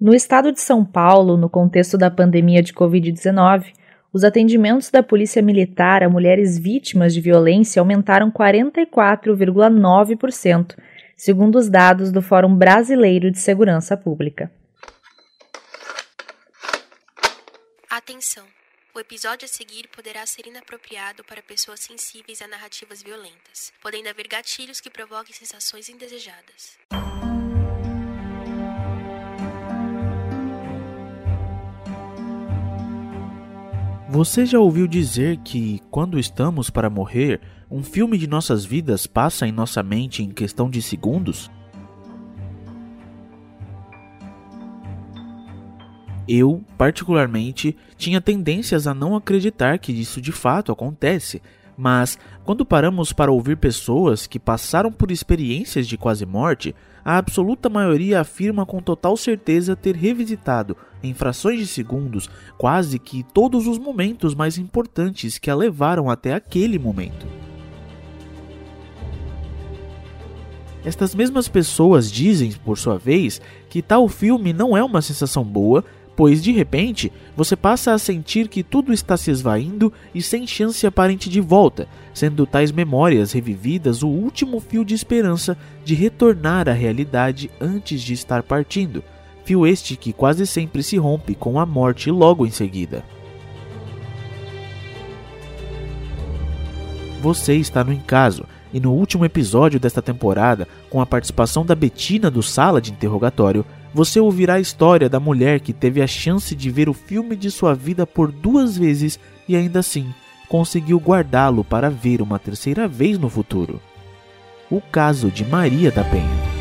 No estado de São Paulo, no contexto da pandemia de Covid-19, os atendimentos da Polícia Militar a mulheres vítimas de violência aumentaram 44,9%, segundo os dados do Fórum Brasileiro de Segurança Pública. Atenção! O episódio a seguir poderá ser inapropriado para pessoas sensíveis a narrativas violentas, podendo haver gatilhos que provoquem sensações indesejadas. Você já ouviu dizer que, quando estamos para morrer, um filme de nossas vidas passa em nossa mente em questão de segundos? Eu, particularmente, tinha tendências a não acreditar que isso de fato acontece, mas quando paramos para ouvir pessoas que passaram por experiências de quase morte, a absoluta maioria afirma com total certeza ter revisitado, em frações de segundos, quase que todos os momentos mais importantes que a levaram até aquele momento. Estas mesmas pessoas dizem, por sua vez, que tal filme não é uma sensação boa pois de repente você passa a sentir que tudo está se esvaindo e sem chance aparente de volta, sendo tais memórias revividas o último fio de esperança de retornar à realidade antes de estar partindo, fio este que quase sempre se rompe com a morte logo em seguida. Você está no Encaso, e no último episódio desta temporada, com a participação da Betina do Sala de Interrogatório, você ouvirá a história da mulher que teve a chance de ver o filme de sua vida por duas vezes e ainda assim conseguiu guardá-lo para ver uma terceira vez no futuro. O caso de Maria da Penha.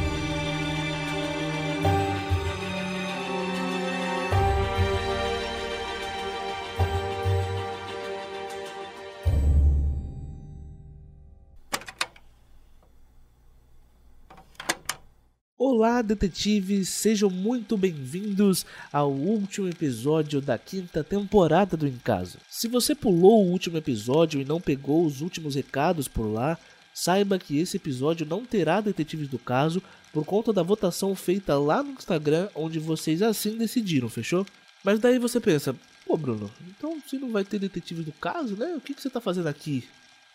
Olá, detetives! Sejam muito bem-vindos ao último episódio da quinta temporada do Encaso. Se você pulou o último episódio e não pegou os últimos recados por lá, saiba que esse episódio não terá detetives do caso por conta da votação feita lá no Instagram, onde vocês assim decidiram, fechou? Mas daí você pensa, pô Bruno, então se não vai ter detetives do caso, né? O que, que você tá fazendo aqui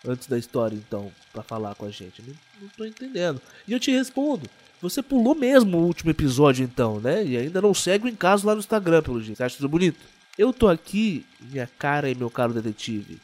antes da história, então, para falar com a gente? Não, não tô entendendo. E eu te respondo. Você pulou mesmo o último episódio, então, né? E ainda não segue o encaso lá no Instagram, pelo jeito. Você acha isso bonito? Eu tô aqui, minha cara e meu caro detetive,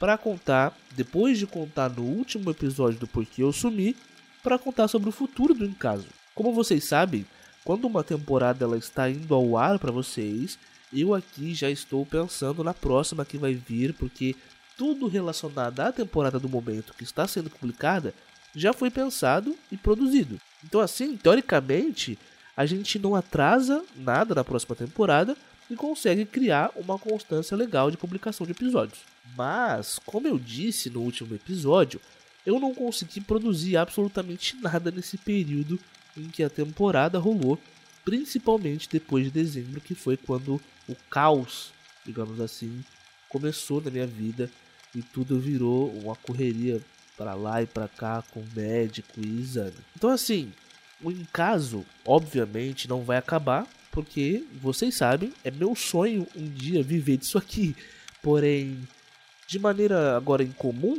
para contar, depois de contar no último episódio do Porquê Eu Sumi, para contar sobre o futuro do encaso. Como vocês sabem, quando uma temporada ela está indo ao ar para vocês, eu aqui já estou pensando na próxima que vai vir, porque tudo relacionado à temporada do momento que está sendo publicada já foi pensado e produzido. Então, assim, teoricamente, a gente não atrasa nada na próxima temporada e consegue criar uma constância legal de publicação de episódios. Mas, como eu disse no último episódio, eu não consegui produzir absolutamente nada nesse período em que a temporada rolou, principalmente depois de dezembro, que foi quando o caos, digamos assim, começou na minha vida e tudo virou uma correria para lá e para cá com médico e exame. Então assim, o encaso obviamente não vai acabar, porque vocês sabem, é meu sonho um dia viver disso aqui. Porém, de maneira agora incomum,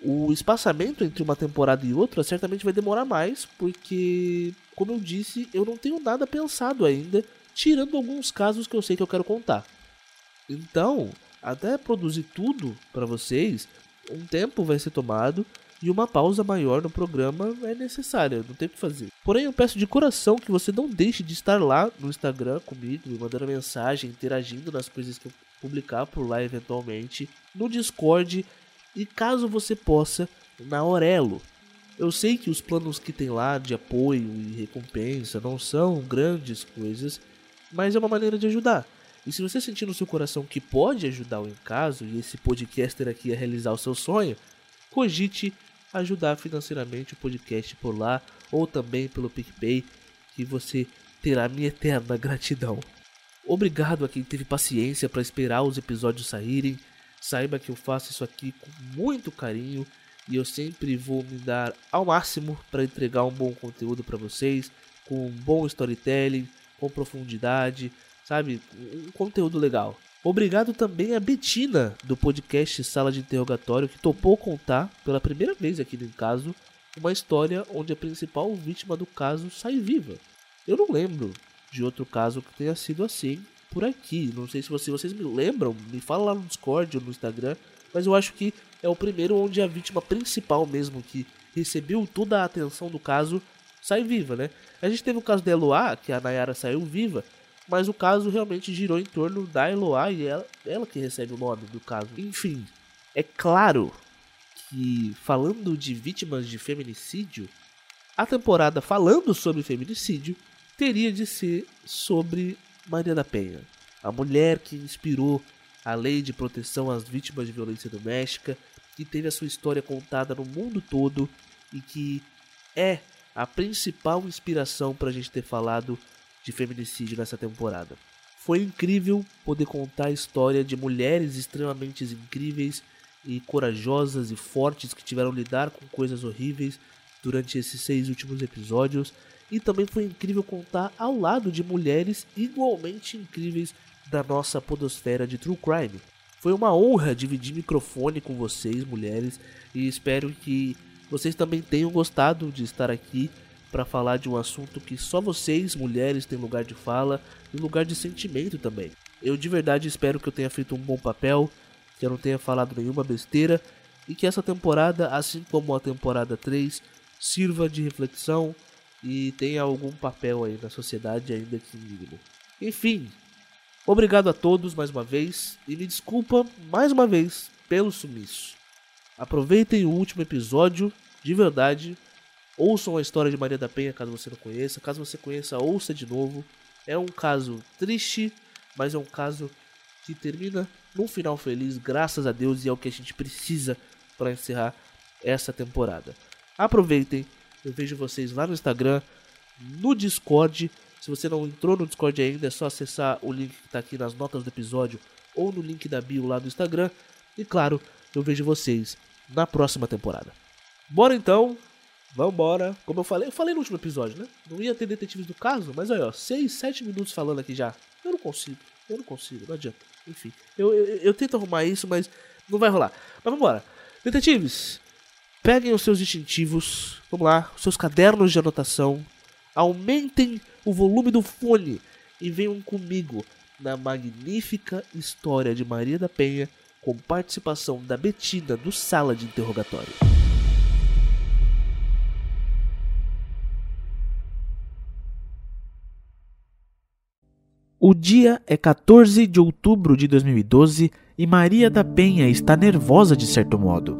o espaçamento entre uma temporada e outra certamente vai demorar mais, porque, como eu disse, eu não tenho nada pensado ainda, tirando alguns casos que eu sei que eu quero contar. Então, até produzir tudo para vocês, um tempo vai ser tomado e uma pausa maior no programa é necessária, não tem o que fazer. Porém, eu peço de coração que você não deixe de estar lá no Instagram comigo, mandando mensagem, interagindo nas coisas que eu publicar por lá eventualmente, no Discord e caso você possa, na Aurelo. Eu sei que os planos que tem lá de apoio e recompensa não são grandes coisas, mas é uma maneira de ajudar. E se você sentir no seu coração que pode ajudar o Encaso e esse podcaster aqui a realizar o seu sonho, cogite ajudar financeiramente o podcast por lá ou também pelo PicPay, que você terá minha eterna gratidão. Obrigado a quem teve paciência para esperar os episódios saírem. Saiba que eu faço isso aqui com muito carinho e eu sempre vou me dar ao máximo para entregar um bom conteúdo para vocês, com um bom storytelling, com profundidade, sabe? Um conteúdo legal. Obrigado também a Betina, do podcast Sala de Interrogatório, que topou contar, pela primeira vez aqui no caso, uma história onde a principal vítima do caso sai viva. Eu não lembro de outro caso que tenha sido assim por aqui. Não sei se vocês, vocês me lembram, me fala lá no Discord ou no Instagram, mas eu acho que é o primeiro onde a vítima principal mesmo que recebeu toda a atenção do caso sai viva, né? A gente teve o caso da Eloá, que a Nayara saiu viva, mas o caso realmente girou em torno da Eloá e ela, ela que recebe o nome do caso. Enfim, é claro que falando de vítimas de feminicídio, a temporada falando sobre feminicídio teria de ser sobre Maria da Penha, a mulher que inspirou a lei de proteção às vítimas de violência doméstica, que teve a sua história contada no mundo todo e que é a principal inspiração para a gente ter falado de feminicídio nessa temporada. Foi incrível poder contar a história de mulheres extremamente incríveis e corajosas e fortes que tiveram lidar com coisas horríveis durante esses seis últimos episódios. E também foi incrível contar ao lado de mulheres igualmente incríveis da nossa podosfera de True Crime. Foi uma honra dividir microfone com vocês, mulheres, e espero que vocês também tenham gostado de estar aqui para falar de um assunto que só vocês, mulheres, têm lugar de fala e lugar de sentimento também. Eu de verdade espero que eu tenha feito um bom papel, que eu não tenha falado nenhuma besteira e que essa temporada, assim como a temporada 3, sirva de reflexão e tenha algum papel aí na sociedade ainda que mínimo. Enfim, obrigado a todos mais uma vez e me desculpa mais uma vez pelo sumiço. Aproveitem o último episódio, de verdade, Ouçam a história de Maria da Penha caso você não conheça. Caso você conheça, ouça de novo. É um caso triste, mas é um caso que termina num final feliz, graças a Deus, e é o que a gente precisa para encerrar essa temporada. Aproveitem, eu vejo vocês lá no Instagram, no Discord. Se você não entrou no Discord ainda, é só acessar o link que está aqui nas notas do episódio ou no link da bio lá do Instagram. E claro, eu vejo vocês na próxima temporada. Bora então, Vambora. Como eu falei, eu falei no último episódio, né? Não ia ter detetives do caso, mas aí, ó, 6, 7 minutos falando aqui já. Eu não consigo. Eu não consigo, não adianta. Enfim, eu, eu, eu tento arrumar isso, mas não vai rolar. Mas vambora. Detetives, peguem os seus distintivos, vamos lá, os seus cadernos de anotação, aumentem o volume do fone e venham comigo na magnífica história de Maria da Penha com participação da Betina do Sala de Interrogatório. O dia é 14 de outubro de 2012 e Maria da Penha está nervosa de certo modo.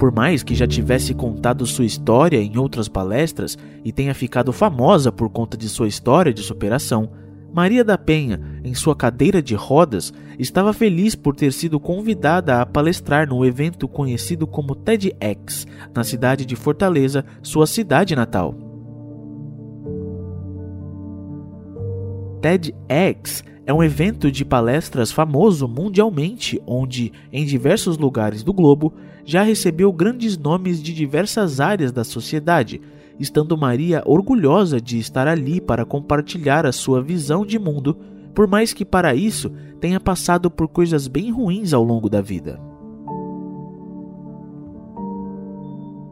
Por mais que já tivesse contado sua história em outras palestras e tenha ficado famosa por conta de sua história de superação, Maria da Penha, em sua cadeira de rodas, estava feliz por ter sido convidada a palestrar no evento conhecido como TEDx, na cidade de Fortaleza, sua cidade natal. TEDx é um evento de palestras famoso mundialmente, onde, em diversos lugares do globo, já recebeu grandes nomes de diversas áreas da sociedade, estando Maria orgulhosa de estar ali para compartilhar a sua visão de mundo, por mais que para isso tenha passado por coisas bem ruins ao longo da vida.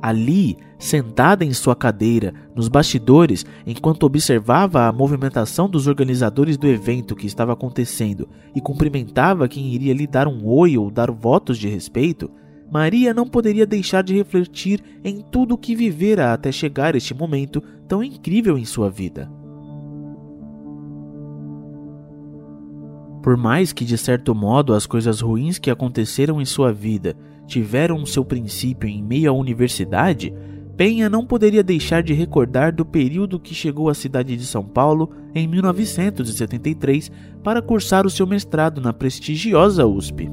Ali, sentada em sua cadeira, nos bastidores, enquanto observava a movimentação dos organizadores do evento que estava acontecendo e cumprimentava quem iria lhe dar um oi ou dar votos de respeito, Maria não poderia deixar de refletir em tudo o que vivera até chegar este momento tão incrível em sua vida. Por mais que, de certo modo, as coisas ruins que aconteceram em sua vida tiveram seu princípio em meio à universidade, Penha não poderia deixar de recordar do período que chegou à cidade de São Paulo em 1973 para cursar o seu mestrado na prestigiosa USP.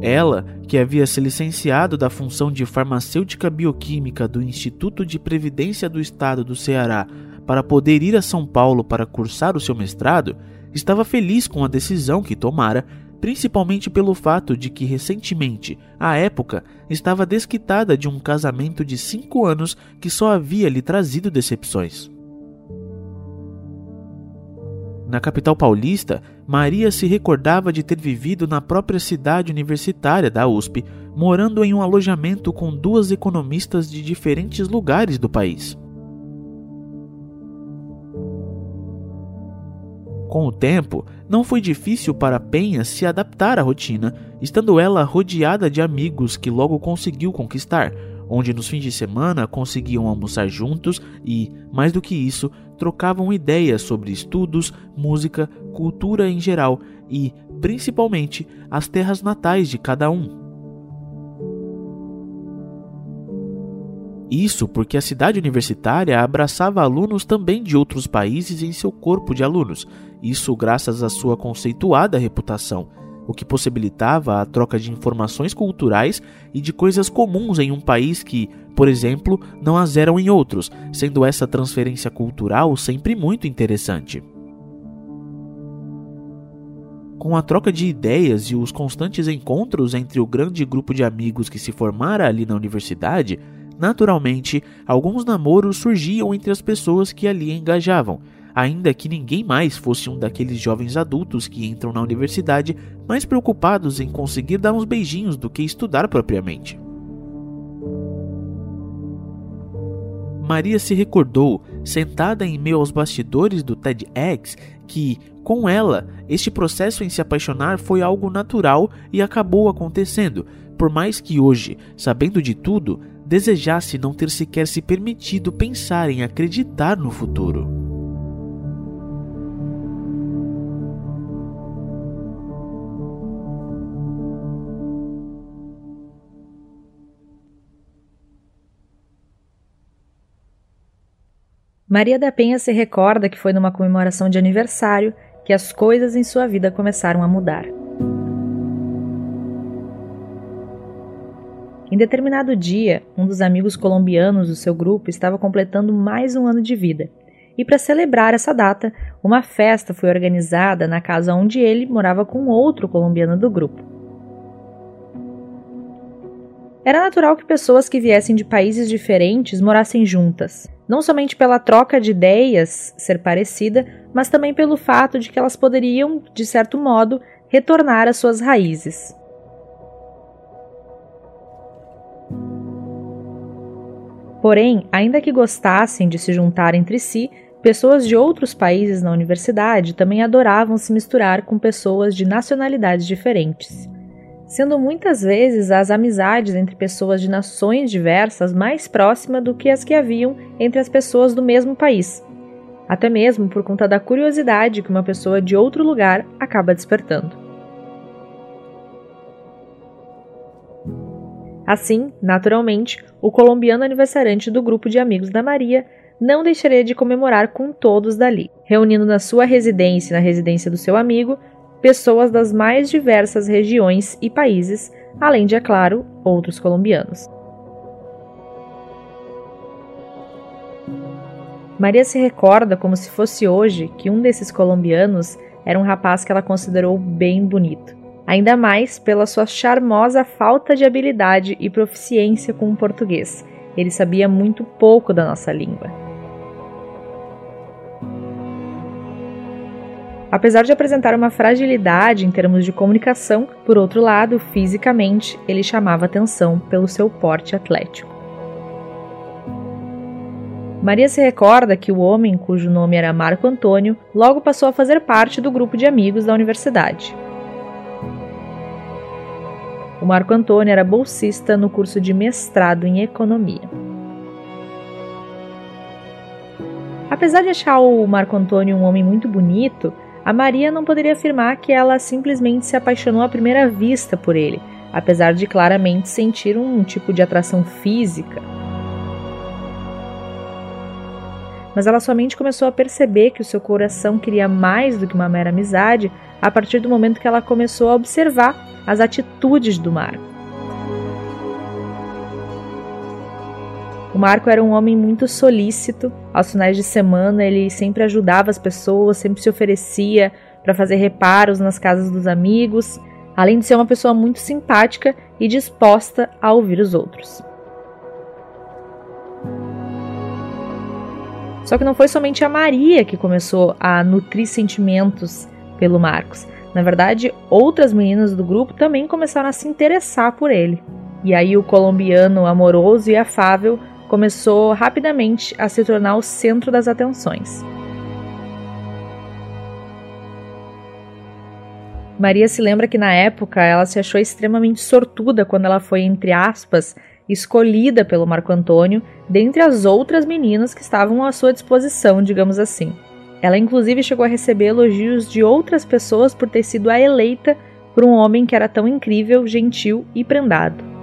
Ela, que havia se licenciado da função de farmacêutica bioquímica do Instituto de Previdência do Estado do Ceará para poder ir a São Paulo para cursar o seu mestrado, estava feliz com a decisão que tomara principalmente pelo fato de que recentemente, à época, estava desquitada de um casamento de cinco anos que só havia lhe trazido decepções. Na capital paulista, Maria se recordava de ter vivido na própria cidade universitária da USP, morando em um alojamento com duas economistas de diferentes lugares do país. Com o tempo, não foi difícil para Penha se adaptar à rotina, estando ela rodeada de amigos que logo conseguiu conquistar, onde nos fins de semana conseguiam almoçar juntos e, mais do que isso, trocavam ideias sobre estudos, música, cultura em geral e, principalmente, as terras natais de cada um. Isso porque a cidade universitária abraçava alunos também de outros países em seu corpo de alunos, isso graças à sua conceituada reputação, o que possibilitava a troca de informações culturais e de coisas comuns em um país que, por exemplo, não as eram em outros, sendo essa transferência cultural sempre muito interessante. Com a troca de ideias e os constantes encontros entre o grande grupo de amigos que se formara ali na universidade, Naturalmente, alguns namoros surgiam entre as pessoas que ali engajavam, ainda que ninguém mais fosse um daqueles jovens adultos que entram na universidade mais preocupados em conseguir dar uns beijinhos do que estudar propriamente. Maria se recordou, sentada em meio aos bastidores do TEDx, que, com ela, este processo em se apaixonar foi algo natural e acabou acontecendo, por mais que hoje, sabendo de tudo, desejasse não ter sequer se permitido pensar em acreditar no futuro. Maria da Penha se recorda que foi numa comemoração de aniversário que as coisas em sua vida começaram a mudar. Em determinado dia, um dos amigos colombianos do seu grupo estava completando mais um ano de vida. E para celebrar essa data, uma festa foi organizada na casa onde ele morava com outro colombiano do grupo. Era natural que pessoas que viessem de países diferentes morassem juntas, não somente pela troca de ideias ser parecida, mas também pelo fato de que elas poderiam, de certo modo, retornar às suas raízes. Porém, ainda que gostassem de se juntar entre si, pessoas de outros países na universidade também adoravam se misturar com pessoas de nacionalidades diferentes, sendo muitas vezes as amizades entre pessoas de nações diversas mais próximas do que as que haviam entre as pessoas do mesmo país, até mesmo por conta da curiosidade que uma pessoa de outro lugar acaba despertando. Assim, naturalmente, o colombiano aniversariante do grupo de amigos da Maria não deixaria de comemorar com todos dali, reunindo na sua residência e na residência do seu amigo pessoas das mais diversas regiões e países, além de, é claro, outros colombianos. Maria se recorda como se fosse hoje que um desses colombianos era um rapaz que ela considerou bem bonito ainda mais pela sua charmosa falta de habilidade e proficiência com o português. Ele sabia muito pouco da nossa língua. Apesar de apresentar uma fragilidade em termos de comunicação, por outro lado, fisicamente, ele chamava atenção pelo seu porte atlético. Maria se recorda que o homem, cujo nome era Marco Antônio, logo passou a fazer parte do grupo de amigos da universidade. O Marco Antônio era bolsista no curso de mestrado em economia. Apesar de achar o Marco Antônio um homem muito bonito, a Maria não poderia afirmar que ela simplesmente se apaixonou à primeira vista por ele, apesar de claramente sentir um tipo de atração física. Mas ela somente começou a perceber que o seu coração queria mais do que uma mera amizade a partir do momento que ela começou a observar as atitudes do Marco. O Marco era um homem muito solícito. Aos finais de semana, ele sempre ajudava as pessoas, sempre se oferecia para fazer reparos nas casas dos amigos. além de ser uma pessoa muito simpática e disposta a ouvir os outros. Só que não foi somente a Maria que começou a nutrir sentimentos pelo Marcos. Na verdade, outras meninas do grupo também começaram a se interessar por ele. E aí o colombiano amoroso e afável começou rapidamente a se tornar o centro das atenções. Maria se lembra que na época ela se achou extremamente sortuda quando ela foi, entre aspas, escolhida pelo Marco Antônio dentre as outras meninas que estavam à sua disposição, digamos assim. Ela inclusive chegou a receber elogios de outras pessoas por ter sido a eleita por um homem que era tão incrível, gentil e prendado.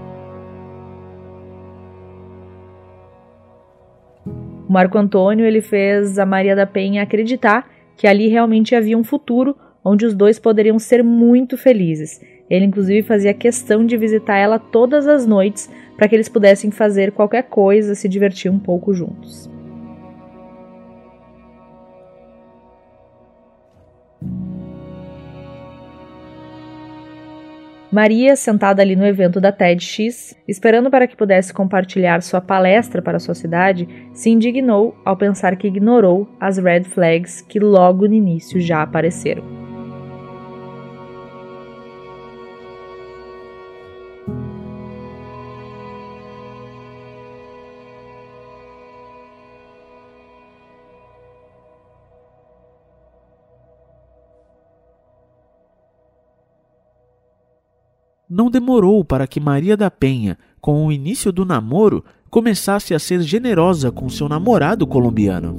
O Marco Antônio ele fez a Maria da Penha acreditar que ali realmente havia um futuro onde os dois poderiam ser muito felizes. Ele inclusive fazia questão de visitar ela todas as noites para que eles pudessem fazer qualquer coisa, se divertir um pouco juntos. Maria, sentada ali no evento da TEDx, esperando para que pudesse compartilhar sua palestra para sua cidade, se indignou ao pensar que ignorou as red flags que logo no início já apareceram. Não demorou para que Maria da Penha, com o início do namoro, começasse a ser generosa com seu namorado colombiano.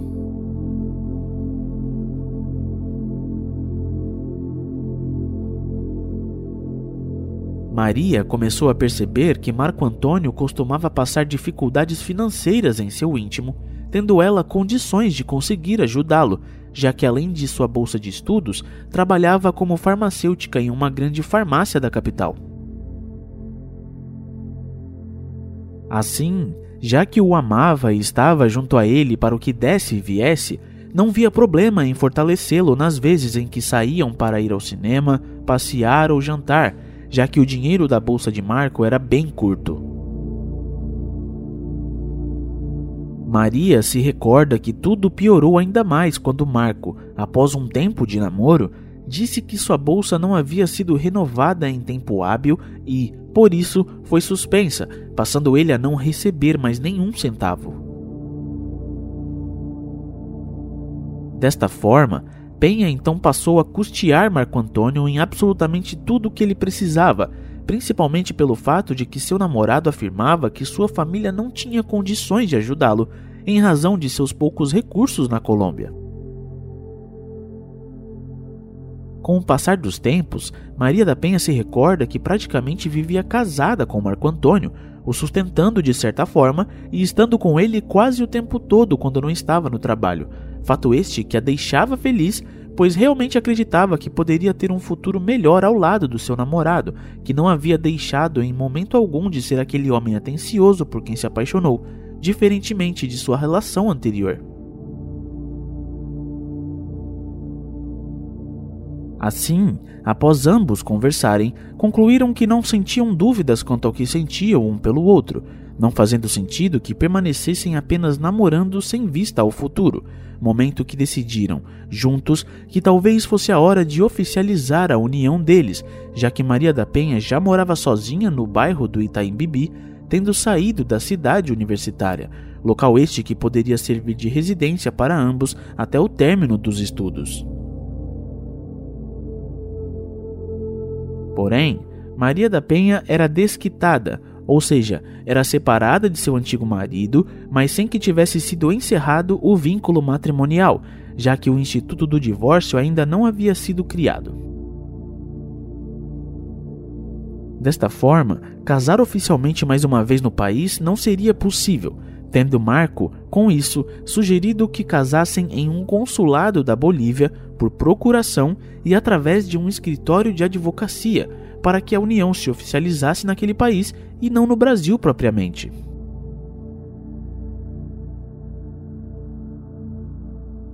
Maria começou a perceber que Marco Antônio costumava passar dificuldades financeiras em seu íntimo, tendo ela condições de conseguir ajudá-lo, já que além de sua bolsa de estudos, trabalhava como farmacêutica em uma grande farmácia da capital. Assim, já que o amava e estava junto a ele para o que desse e viesse, não via problema em fortalecê-lo nas vezes em que saíam para ir ao cinema, passear ou jantar, já que o dinheiro da bolsa de Marco era bem curto. Maria se recorda que tudo piorou ainda mais quando Marco, após um tempo de namoro, disse que sua bolsa não havia sido renovada em tempo hábil e, por isso, foi suspensa, passando ele a não receber mais nenhum centavo. Desta forma, Penha então passou a custear Marco Antônio em absolutamente tudo o que ele precisava, principalmente pelo fato de que seu namorado afirmava que sua família não tinha condições de ajudá-lo em razão de seus poucos recursos na Colômbia. Com o passar dos tempos, Maria da Penha se recorda que praticamente vivia casada com Marco Antônio, o sustentando de certa forma e estando com ele quase o tempo todo quando não estava no trabalho. Fato este que a deixava feliz, pois realmente acreditava que poderia ter um futuro melhor ao lado do seu namorado, que não havia deixado em momento algum de ser aquele homem atencioso por quem se apaixonou, diferentemente de sua relação anterior. Assim, após ambos conversarem, concluíram que não sentiam dúvidas quanto ao que sentiam um pelo outro, não fazendo sentido que permanecessem apenas namorando sem vista ao futuro, momento que decidiram, juntos, que talvez fosse a hora de oficializar a união deles, já que Maria da Penha já morava sozinha no bairro do Itaim Bibi, tendo saído da cidade universitária, local este que poderia servir de residência para ambos até o término dos estudos. Porém, Maria da Penha era desquitada, ou seja, era separada de seu antigo marido, mas sem que tivesse sido encerrado o vínculo matrimonial, já que o Instituto do Divórcio ainda não havia sido criado. Desta forma, casar oficialmente mais uma vez no país não seria possível, tendo Marco, com isso, sugerido que casassem em um consulado da Bolívia por procuração e através de um escritório de advocacia, para que a união se oficializasse naquele país e não no Brasil propriamente.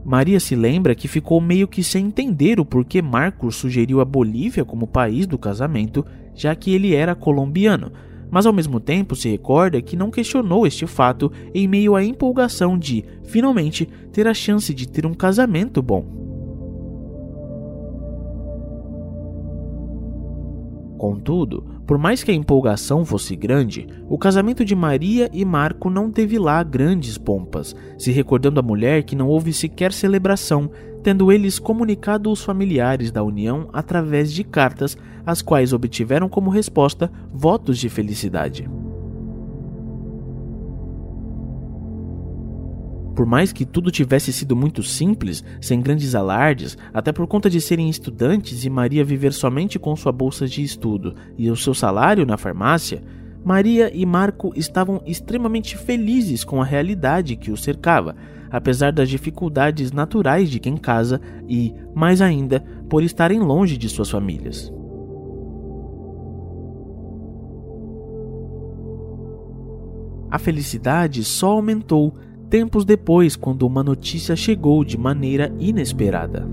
Maria se lembra que ficou meio que sem entender o porquê Marcos sugeriu a Bolívia como país do casamento, já que ele era colombiano, mas ao mesmo tempo se recorda que não questionou este fato em meio à empolgação de, finalmente, ter a chance de ter um casamento bom. Contudo, por mais que a empolgação fosse grande, o casamento de Maria e Marco não teve lá grandes pompas, se recordando a mulher que não houve sequer celebração, tendo eles comunicado os familiares da união através de cartas, as quais obtiveram como resposta votos de felicidade. Por mais que tudo tivesse sido muito simples, sem grandes alardes, até por conta de serem estudantes e Maria viver somente com sua bolsa de estudo e o seu salário na farmácia, Maria e Marco estavam extremamente felizes com a realidade que os cercava, apesar das dificuldades naturais de quem casa e, mais ainda, por estarem longe de suas famílias. A felicidade só aumentou tempos depois, quando uma notícia chegou de maneira inesperada.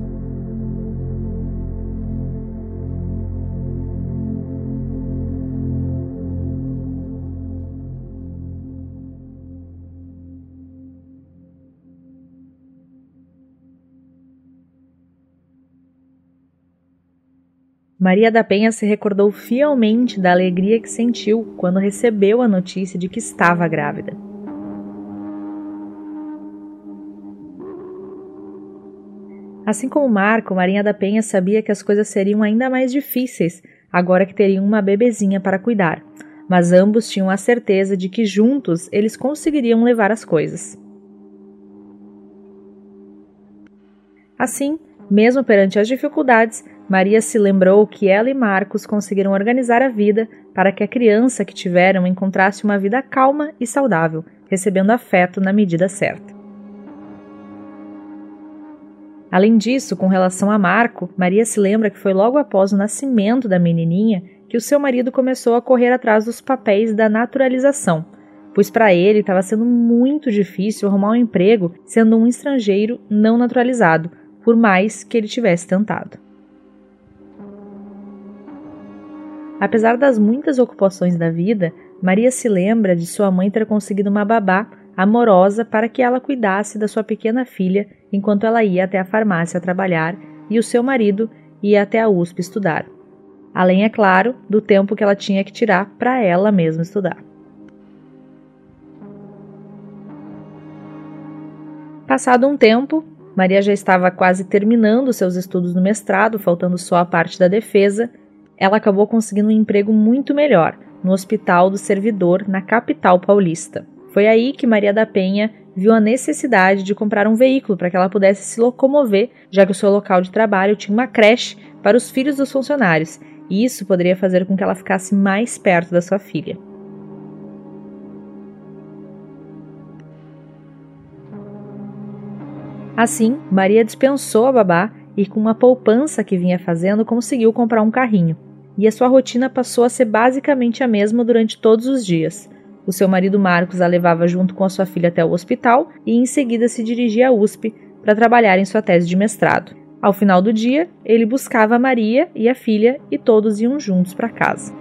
Maria da Penha se recordou fielmente da alegria que sentiu quando recebeu a notícia de que estava grávida. Assim como Marco, Marinha da Penha sabia que as coisas seriam ainda mais difíceis agora que teriam uma bebezinha para cuidar, mas ambos tinham a certeza de que juntos eles conseguiriam levar as coisas. Assim, mesmo perante as dificuldades, Maria se lembrou que ela e Marcos conseguiram organizar a vida para que a criança que tiveram encontrasse uma vida calma e saudável, recebendo afeto na medida certa. Além disso, com relação a Marco, Maria se lembra que foi logo após o nascimento da menininha que o seu marido começou a correr atrás dos papéis da naturalização, pois para ele estava sendo muito difícil arrumar um emprego sendo um estrangeiro não naturalizado, por mais que ele tivesse tentado. Apesar das muitas ocupações da vida, Maria se lembra de sua mãe ter conseguido uma babá amorosa para que ela cuidasse da sua pequena filha enquanto ela ia até a farmácia trabalhar e o seu marido ia até a USP estudar. Além, é claro, do tempo que ela tinha que tirar para ela mesma estudar. Passado um tempo, Maria já estava quase terminando seus estudos no mestrado, faltando só a parte da defesa. Ela acabou conseguindo um emprego muito melhor no Hospital do Servidor, na capital paulista. Foi aí que Maria da Penha viu a necessidade de comprar um veículo para que ela pudesse se locomover, já que o seu local de trabalho tinha uma creche para os filhos dos funcionários, e isso poderia fazer com que ela ficasse mais perto da sua filha. Assim, Maria dispensou a babá e, com uma poupança que vinha fazendo, conseguiu comprar um carrinho. E a sua rotina passou a ser basicamente a mesma durante todos os dias. O seu marido Marcos a levava junto com a sua filha até o hospital e em seguida se dirigia à USP para trabalhar em sua tese de mestrado. Ao final do dia, ele buscava a Maria e a filha e todos iam juntos para casa.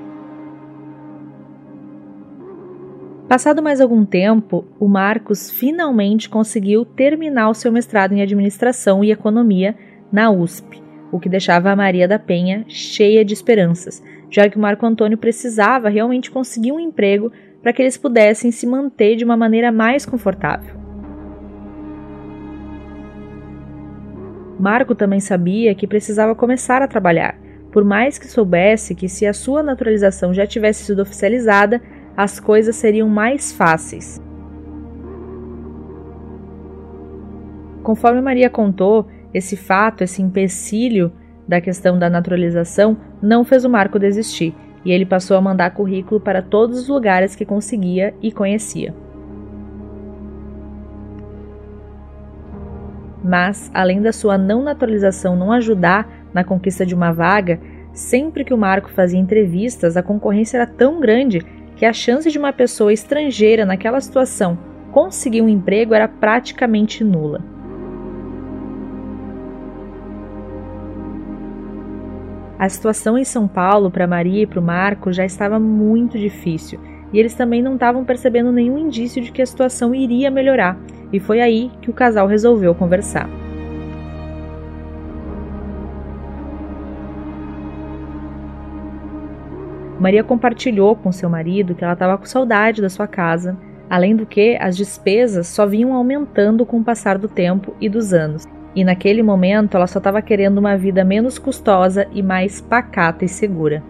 Passado mais algum tempo, o Marcos finalmente conseguiu terminar o seu mestrado em administração e economia na USP, o que deixava a Maria da Penha cheia de esperanças, já que o Marco Antônio precisava realmente conseguir um emprego para que eles pudessem se manter de uma maneira mais confortável. Marco também sabia que precisava começar a trabalhar, por mais que soubesse que se a sua naturalização já tivesse sido oficializada, as coisas seriam mais fáceis. Conforme Maria contou, esse fato, esse empecilho da questão da naturalização, não fez o Marco desistir e ele passou a mandar currículo para todos os lugares que conseguia e conhecia. Mas, além da sua não naturalização não ajudar na conquista de uma vaga, sempre que o Marco fazia entrevistas, a concorrência era tão grande que a chance de uma pessoa estrangeira naquela situação conseguir um emprego era praticamente nula. A situação em São Paulo para Maria e para o Marco já estava muito difícil e eles também não estavam percebendo nenhum indício de que a situação iria melhorar, e foi aí que o casal resolveu conversar. Maria compartilhou com seu marido que ela estava com saudade da sua casa, além do que as despesas só vinham aumentando com o passar do tempo e dos anos. E naquele momento ela só estava querendo uma vida menos custosa e mais pacata e segura.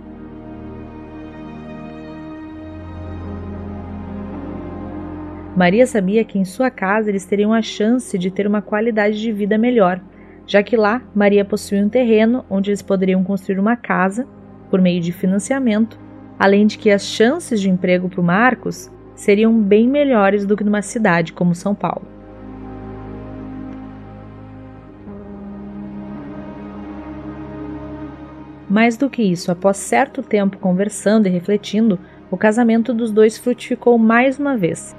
Maria sabia que em sua casa eles teriam a chance de ter uma qualidade de vida melhor, já que lá Maria possuía um terreno onde eles poderiam construir uma casa por meio de financiamento, além de que as chances de emprego para o Marcos seriam bem melhores do que numa cidade como São Paulo. Mais do que isso, após certo tempo conversando e refletindo, o casamento dos dois frutificou mais uma vez.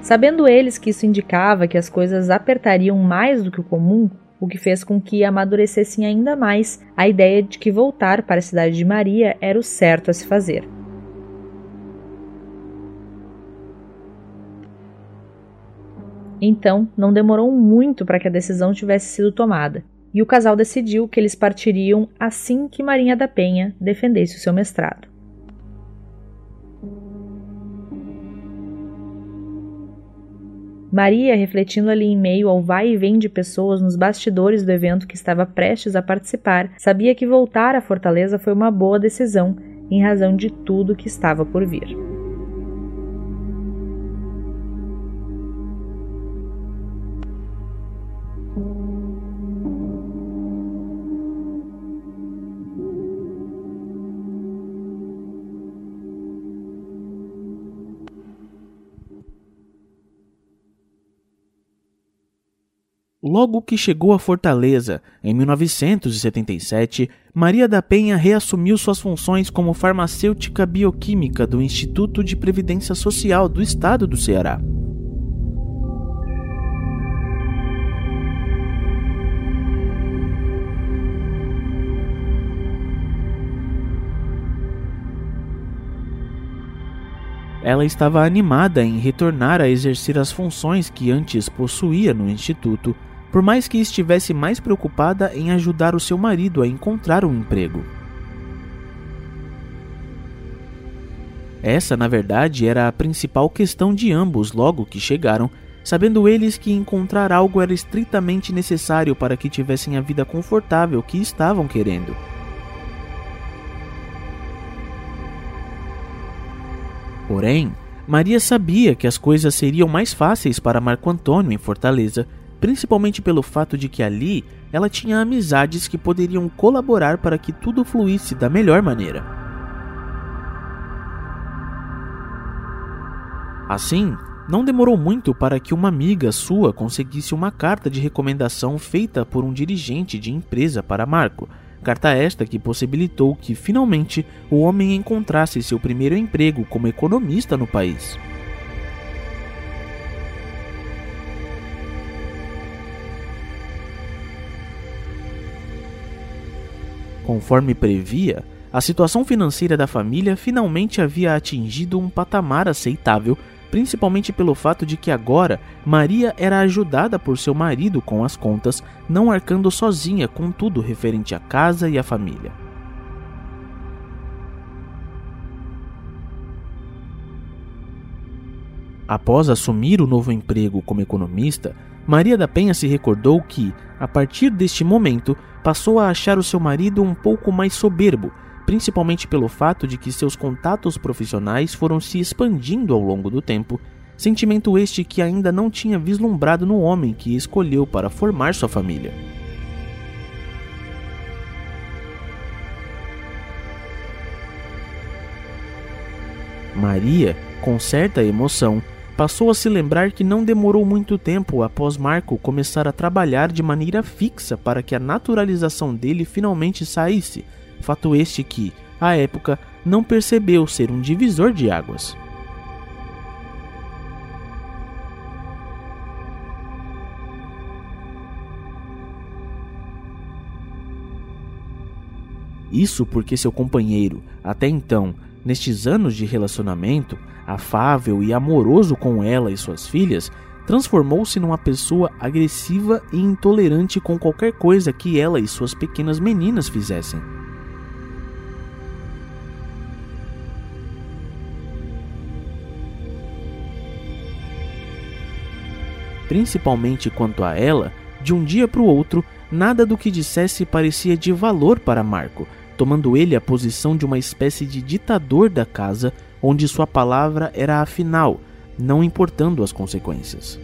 Sabendo eles que isso indicava que as coisas apertariam mais do que o comum, o que fez com que amadurecessem ainda mais a ideia de que voltar para a cidade de Maria era o certo a se fazer. Então, não demorou muito para que a decisão tivesse sido tomada, e o casal decidiu que eles partiriam assim que Marinha da Penha defendesse o seu mestrado. Maria, refletindo ali em meio ao vai e vem de pessoas nos bastidores do evento que estava prestes a participar, sabia que voltar à fortaleza foi uma boa decisão, em razão de tudo que estava por vir. Logo que chegou à Fortaleza, em 1977, Maria da Penha reassumiu suas funções como farmacêutica bioquímica do Instituto de Previdência Social do Estado do Ceará. Ela estava animada em retornar a exercer as funções que antes possuía no Instituto por mais que estivesse mais preocupada em ajudar o seu marido a encontrar um emprego. Essa, na verdade, era a principal questão de ambos logo que chegaram, sabendo eles que encontrar algo era estritamente necessário para que tivessem a vida confortável que estavam querendo. Porém, Maria sabia que as coisas seriam mais fáceis para Marco Antônio em Fortaleza principalmente pelo fato de que ali ela tinha amizades que poderiam colaborar para que tudo fluísse da melhor maneira. Assim, não demorou muito para que uma amiga sua conseguisse uma carta de recomendação feita por um dirigente de empresa para Marco. Carta esta que possibilitou que finalmente o homem encontrasse seu primeiro emprego como economista no país. Conforme previa, a situação financeira da família finalmente havia atingido um patamar aceitável, principalmente pelo fato de que agora Maria era ajudada por seu marido com as contas, não arcando sozinha com tudo referente à casa e à família. Após assumir o novo emprego como economista, Maria da Penha se recordou que, a partir deste momento, passou a achar o seu marido um pouco mais soberbo, principalmente pelo fato de que seus contatos profissionais foram se expandindo ao longo do tempo, sentimento este que ainda não tinha vislumbrado no homem que escolheu para formar sua família. Maria, com certa emoção, passou a se lembrar que não demorou muito tempo após Marco começar a trabalhar de maneira fixa para que a naturalização dele finalmente saísse, fato este que, à época, não percebeu ser um divisor de águas. Isso porque seu companheiro, até então, nestes anos de relacionamento, afável e amoroso com ela e suas filhas, transformou-se numa pessoa agressiva e intolerante com qualquer coisa que ela e suas pequenas meninas fizessem. Principalmente quanto a ela, de um dia para o outro, nada do que dissesse parecia de valor para Marco, tomando ele a posição de uma espécie de ditador da casa, onde sua palavra era a final, não importando as consequências.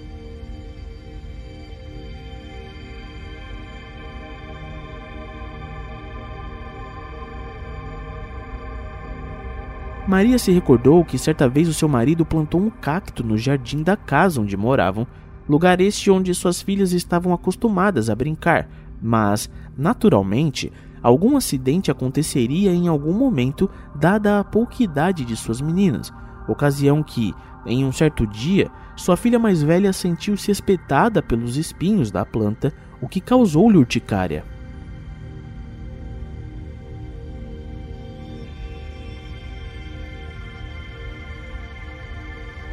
Maria se recordou que certa vez o seu marido plantou um cacto no jardim da casa onde moravam lugar este onde suas filhas estavam acostumadas a brincar, mas, naturalmente, algum acidente aconteceria em algum momento, dada a pouca idade de suas meninas, ocasião que, em um certo dia, sua filha mais velha sentiu-se espetada pelos espinhos da planta, o que causou-lhe urticária.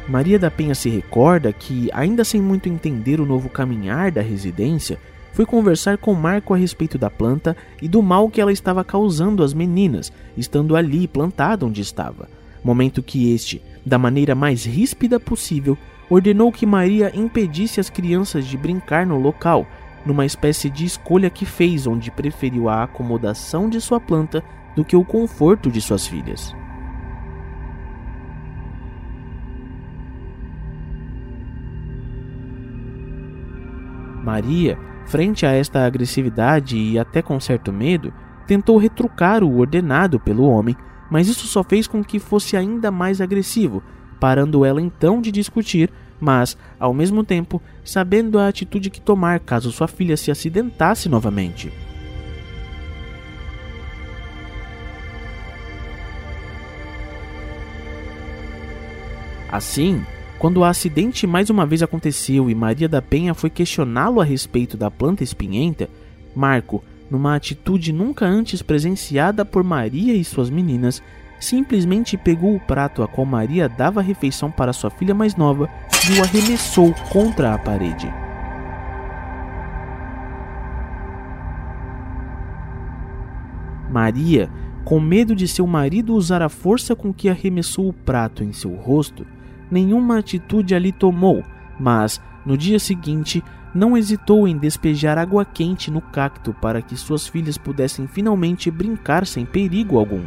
Maria da Penha se recorda que, ainda sem muito entender o novo caminhar da residência, foi conversar com Marco a respeito da planta e do mal que ela estava causando às meninas, estando ali plantada onde estava. Momento que este, da maneira mais ríspida possível, ordenou que Maria impedisse as crianças de brincar no local, numa espécie de escolha que fez onde preferiu a acomodação de sua planta do que o conforto de suas filhas. Maria, frente a esta agressividade e até com certo medo, tentou retrucar o ordenado pelo homem, mas isso só fez com que fosse ainda mais agressivo, parando ela então de discutir, mas, ao mesmo tempo, sabendo a atitude que tomar caso sua filha se acidentasse novamente. Assim, quando o acidente mais uma vez aconteceu e Maria da Penha foi questioná-lo a respeito da planta espinhenta, Marco, numa atitude nunca antes presenciada por Maria e suas meninas, simplesmente pegou o prato a qual Maria dava a refeição para sua filha mais nova e o arremessou contra a parede. Maria, com medo de seu marido usar a força com que arremessou o prato em seu rosto, nenhuma atitude ali tomou, mas no dia seguinte não hesitou em despejar água quente no cacto para que suas filhas pudessem finalmente brincar sem perigo algum.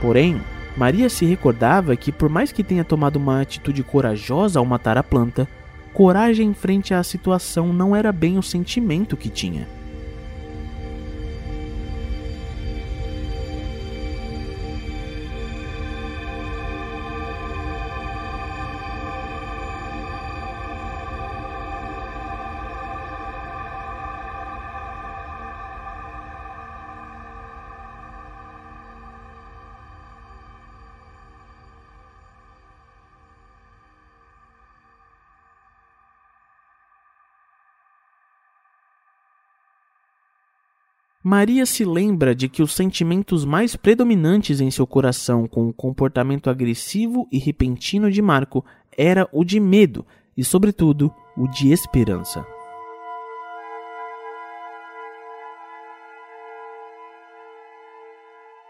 Porém, Maria se recordava que, por mais que tenha tomado uma atitude corajosa ao matar a planta, coragem frente à situação não era bem o sentimento que tinha. Maria se lembra de que os sentimentos mais predominantes em seu coração com o comportamento agressivo e repentino de Marco era o de medo e, sobretudo, o de esperança.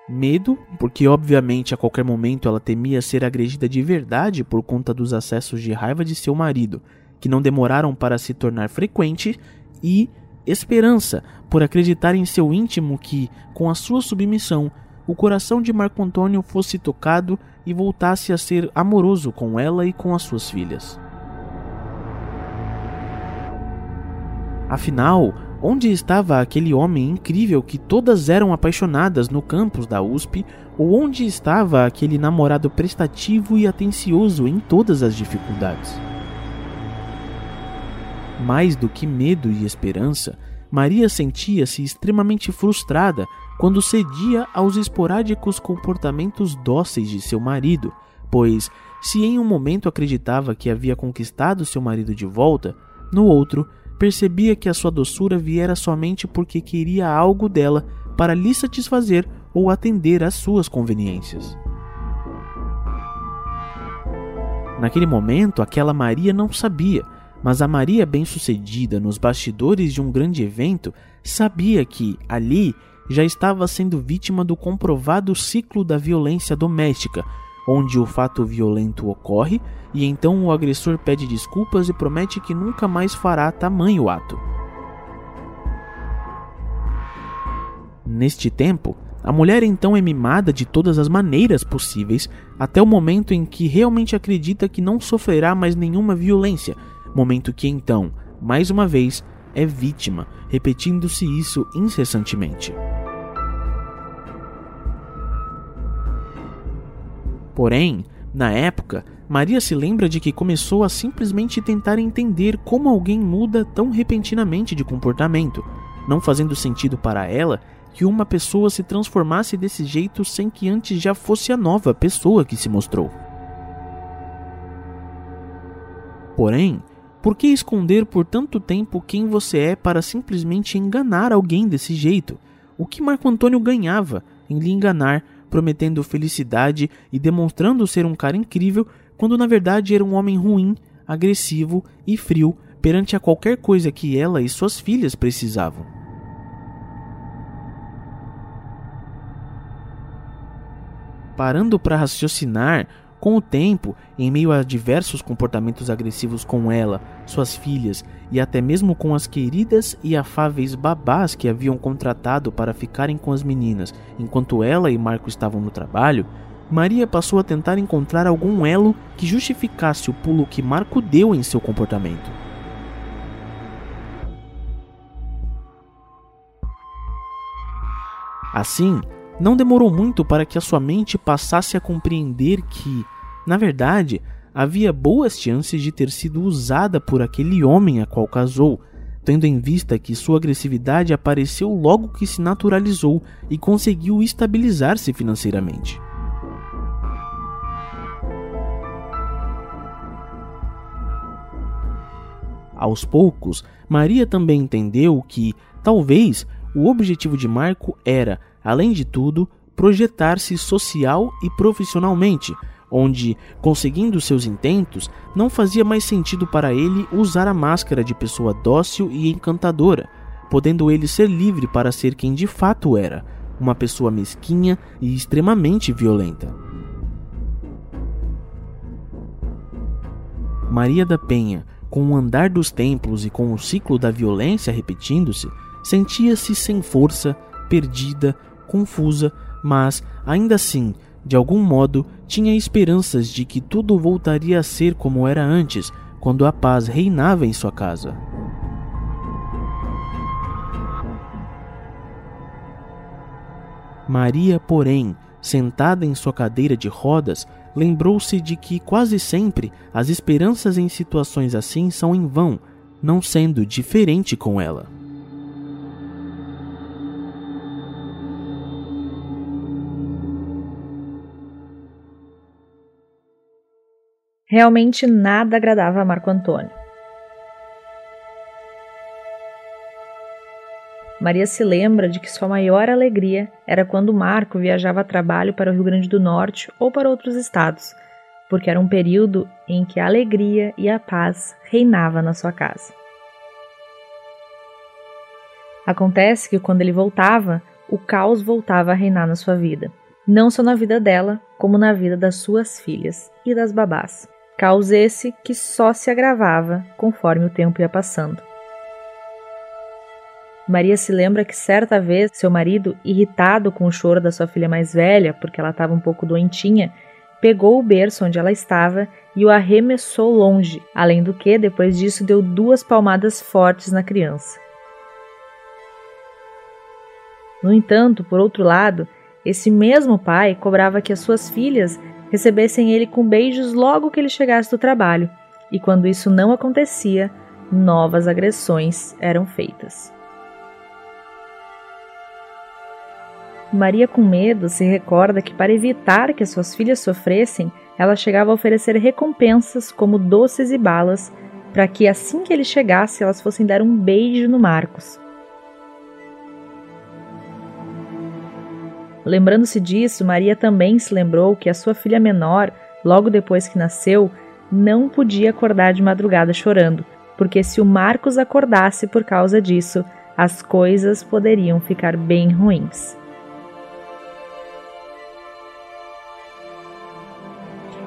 Medo, porque obviamente a qualquer momento ela temia ser agredida de verdade por conta dos acessos de raiva de seu marido, que não demoraram para se tornar frequente, e esperança por acreditar em seu íntimo que, com a sua submissão, o coração de Marco Antônio fosse tocado e voltasse a ser amoroso com ela e com as suas filhas. Afinal, onde estava aquele homem incrível que todas eram apaixonadas no campus da USP, ou onde estava aquele namorado prestativo e atencioso em todas as dificuldades? Mais do que medo e esperança, Maria sentia-se extremamente frustrada quando cedia aos esporádicos comportamentos dóceis de seu marido, pois, se em um momento acreditava que havia conquistado seu marido de volta, no outro percebia que a sua doçura viera somente porque queria algo dela para lhe satisfazer ou atender às suas conveniências. Naquele momento, aquela Maria não sabia, mas a Maria bem-sucedida nos bastidores de um grande evento sabia que, ali, já estava sendo vítima do comprovado ciclo da violência doméstica, onde o fato violento ocorre e então o agressor pede desculpas e promete que nunca mais fará tamanho ato. Neste tempo, a mulher então é mimada de todas as maneiras possíveis até o momento em que realmente acredita que não sofrerá mais nenhuma violência, momento que então, mais uma vez, é vítima, repetindo-se isso incessantemente. Porém, na época, Maria se lembra de que começou a simplesmente tentar entender como alguém muda tão repentinamente de comportamento, não fazendo sentido para ela que uma pessoa se transformasse desse jeito sem que antes já fosse a nova pessoa que se mostrou. Porém, por que esconder por tanto tempo quem você é para simplesmente enganar alguém desse jeito? O que Marco Antônio ganhava em lhe enganar, prometendo felicidade e demonstrando ser um cara incrível, quando na verdade era um homem ruim, agressivo e frio perante a qualquer coisa que ela e suas filhas precisavam? parando para raciocinar, com o tempo, em meio a diversos comportamentos agressivos com ela, suas filhas e até mesmo com as queridas e afáveis babás que haviam contratado para ficarem com as meninas enquanto ela e Marco estavam no trabalho, Maria passou a tentar encontrar algum elo que justificasse o pulo que Marco deu em seu comportamento. Assim, não demorou muito para que a sua mente passasse a compreender que, na verdade, havia boas chances de ter sido usada por aquele homem a qual casou, tendo em vista que sua agressividade apareceu logo que se naturalizou e conseguiu estabilizar-se financeiramente. Aos poucos, Maria também entendeu que, talvez, o objetivo de Marco era além de tudo, projetar-se social e profissionalmente, onde, conseguindo seus intentos, não fazia mais sentido para ele usar a máscara de pessoa dócil e encantadora, podendo ele ser livre para ser quem de fato era, uma pessoa mesquinha e extremamente violenta. Maria da Penha, com o andar dos templos e com o ciclo da violência repetindo-se, sentia-se sem força, perdida, confusa, mas, ainda assim, de algum modo, tinha esperanças de que tudo voltaria a ser como era antes, quando a paz reinava em sua casa. Maria, porém, sentada em sua cadeira de rodas, lembrou-se de que quase sempre as esperanças em situações assim são em vão, não sendo diferente com ela. Realmente nada agradava a Marco Antônio. Maria se lembra de que sua maior alegria era quando Marco viajava a trabalho para o Rio Grande do Norte ou para outros estados, porque era um período em que a alegria e a paz reinava na sua casa. Acontece que quando ele voltava, o caos voltava a reinar na sua vida, não só na vida dela, como na vida das suas filhas e das babás caos esse que só se agravava conforme o tempo ia passando. Maria se lembra que certa vez seu marido, irritado com o choro da sua filha mais velha, porque ela estava um pouco doentinha, pegou o berço onde ela estava e o arremessou longe, além do que, depois disso, deu duas palmadas fortes na criança. No entanto, por outro lado, esse mesmo pai cobrava que as suas filhas recebessem ele com beijos logo que ele chegasse do trabalho, e quando isso não acontecia, novas agressões eram feitas. Maria, com medo, se recorda que para evitar que as suas filhas sofressem, ela chegava a oferecer recompensas como doces e balas para que assim que ele chegasse elas fossem dar um beijo no Marcos. Lembrando-se disso, Maria também se lembrou que a sua filha menor, logo depois que nasceu, não podia acordar de madrugada chorando, porque se o Marcos acordasse por causa disso, as coisas poderiam ficar bem ruins.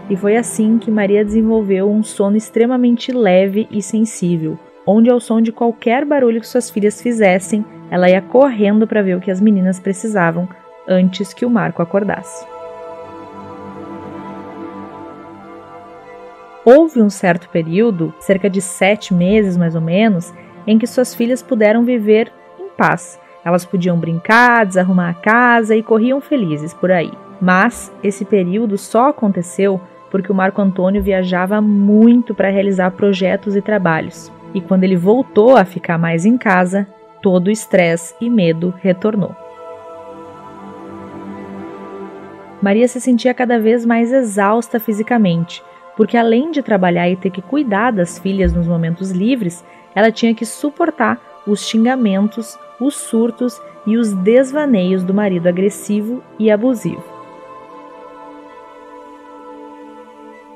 E foi assim que Maria desenvolveu um sono extremamente leve e sensível, onde ao som de qualquer barulho que suas filhas fizessem, ela ia correndo para ver o que as meninas precisavam antes que o Marco acordasse. Houve um certo período, cerca de sete meses mais ou menos, em que suas filhas puderam viver em paz. Elas podiam brincar, desarrumar a casa e corriam felizes por aí. Mas esse período só aconteceu porque o Marco Antônio viajava muito para realizar projetos e trabalhos. E quando ele voltou a ficar mais em casa, todo o estresse e medo retornou. Maria se sentia cada vez mais exausta fisicamente, porque além de trabalhar e ter que cuidar das filhas nos momentos livres, ela tinha que suportar os xingamentos, os surtos e os desvaneios do marido agressivo e abusivo.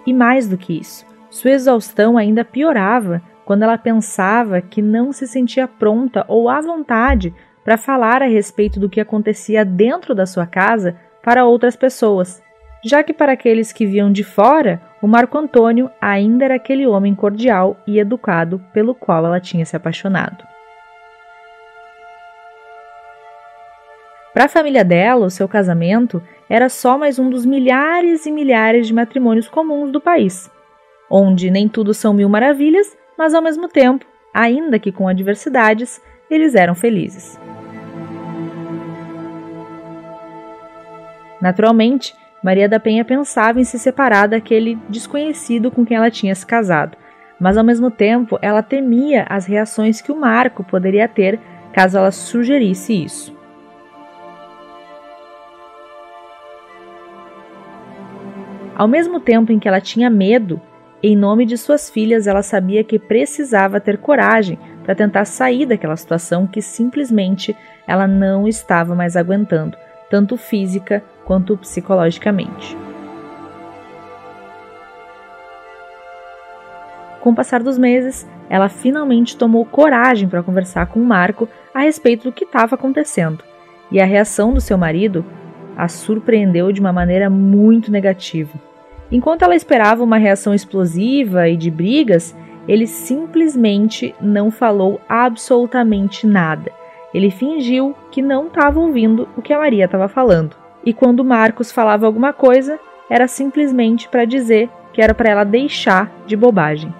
E mais do que isso, sua exaustão ainda piorava quando ela pensava que não se sentia pronta ou à vontade para falar a respeito do que acontecia dentro da sua casa para outras pessoas, já que para aqueles que viam de fora, o Marco Antônio ainda era aquele homem cordial e educado pelo qual ela tinha se apaixonado. Para a família dela, o seu casamento era só mais um dos milhares e milhares de matrimônios comuns do país, onde nem tudo são mil maravilhas, mas ao mesmo tempo, ainda que com adversidades, eles eram felizes. Naturalmente, Maria da Penha pensava em se separar daquele desconhecido com quem ela tinha se casado, mas ao mesmo tempo ela temia as reações que o Marco poderia ter caso ela sugerisse isso. Ao mesmo tempo em que ela tinha medo, em nome de suas filhas, ela sabia que precisava ter coragem para tentar sair daquela situação que simplesmente ela não estava mais aguentando, tanto física quanto psicologicamente. Com o passar dos meses, ela finalmente tomou coragem para conversar com o Marco a respeito do que estava acontecendo, e a reação do seu marido a surpreendeu de uma maneira muito negativa. Enquanto ela esperava uma reação explosiva e de brigas, ele simplesmente não falou absolutamente nada. Ele fingiu que não estava ouvindo o que a Maria estava falando e quando Marcos falava alguma coisa, era simplesmente para dizer que era para ela deixar de bobagem.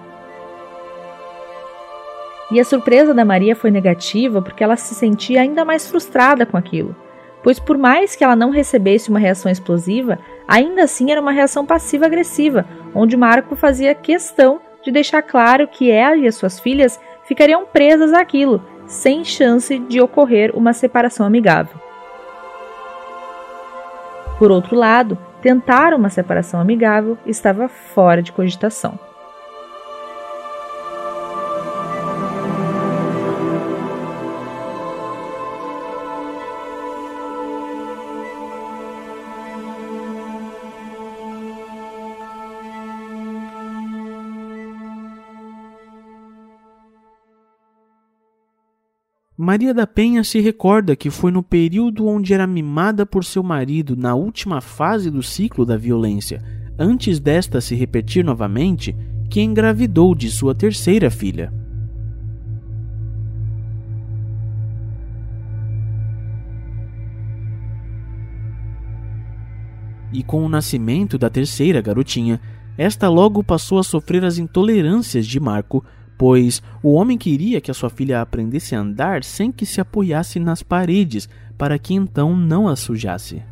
E a surpresa da Maria foi negativa porque ela se sentia ainda mais frustrada com aquilo, pois por mais que ela não recebesse uma reação explosiva, ainda assim era uma reação passiva-agressiva, onde Marco fazia questão de deixar claro que ela e as suas filhas ficariam presas àquilo, sem chance de ocorrer uma separação amigável. Por outro lado, tentar uma separação amigável estava fora de cogitação. Maria da Penha se recorda que foi no período onde era mimada por seu marido na última fase do ciclo da violência, antes desta se repetir novamente, que engravidou de sua terceira filha. E com o nascimento da terceira garotinha, esta logo passou a sofrer as intolerâncias de Marco pois o homem queria que a sua filha aprendesse a andar sem que se apoiasse nas paredes, para que então não a sujasse.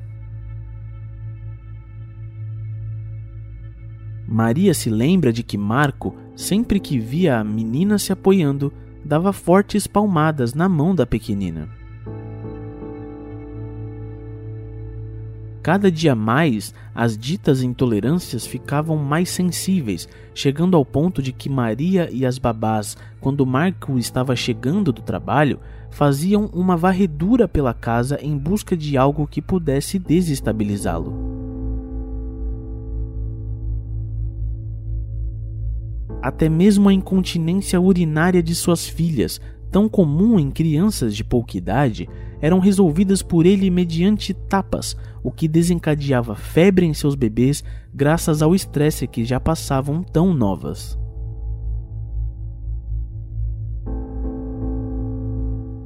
Maria se lembra de que Marco, sempre que via a menina se apoiando, dava fortes palmadas na mão da pequenina. Cada dia mais, as ditas intolerâncias ficavam mais sensíveis, chegando ao ponto de que Maria e as babás, quando Marco estava chegando do trabalho, faziam uma varredura pela casa em busca de algo que pudesse desestabilizá-lo. Até mesmo a incontinência urinária de suas filhas, tão comum em crianças de pouca idade, eram resolvidas por ele mediante tapas, o que desencadeava febre em seus bebês graças ao estresse que já passavam tão novas.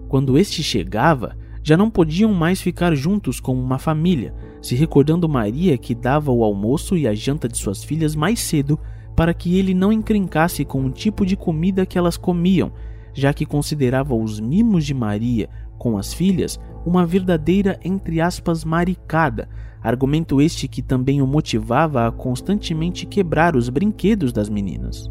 Quando este chegava, já não podiam mais ficar juntos como uma família, se recordando Maria que dava o almoço e a janta de suas filhas mais cedo para que ele não encrencasse com o tipo de comida que elas comiam, já que considerava os mimos de Maria com as filhas uma verdadeira, entre aspas, maricada, argumento este que também o motivava a constantemente quebrar os brinquedos das meninas.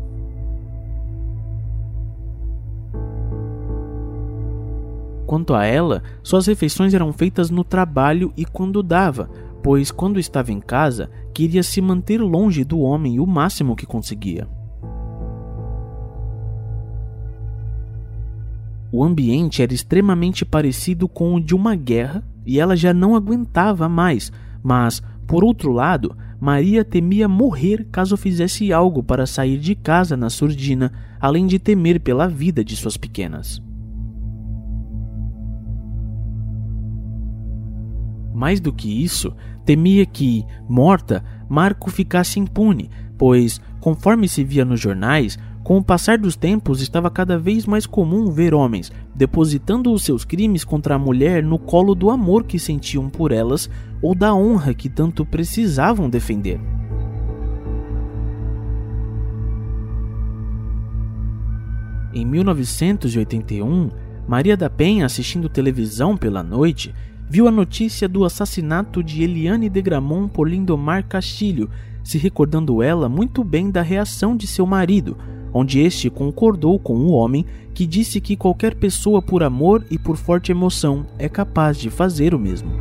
Quanto a ela, suas refeições eram feitas no trabalho e quando dava, pois quando estava em casa, queria se manter longe do homem o máximo que conseguia. O ambiente era extremamente parecido com o de uma guerra e ela já não aguentava mais, mas, por outro lado, Maria temia morrer caso fizesse algo para sair de casa na surdina, além de temer pela vida de suas pequenas. Mais do que isso, temia que, morta, Marco ficasse impune, pois, conforme se via nos jornais, com o passar dos tempos, estava cada vez mais comum ver homens depositando os seus crimes contra a mulher no colo do amor que sentiam por elas ou da honra que tanto precisavam defender. Em 1981, Maria da Penha, assistindo televisão pela noite, viu a notícia do assassinato de Eliane de Gramont por Lindomar Castilho, se recordando ela muito bem da reação de seu marido, onde este concordou com o homem que disse que qualquer pessoa por amor e por forte emoção é capaz de fazer o mesmo.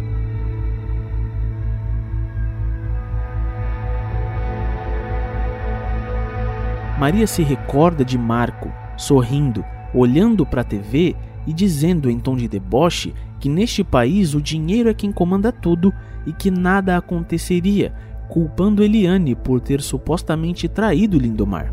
Maria se recorda de Marco, sorrindo, olhando para a TV e dizendo em tom de deboche que neste país o dinheiro é quem comanda tudo e que nada aconteceria, culpando Eliane por ter supostamente traído Lindomar.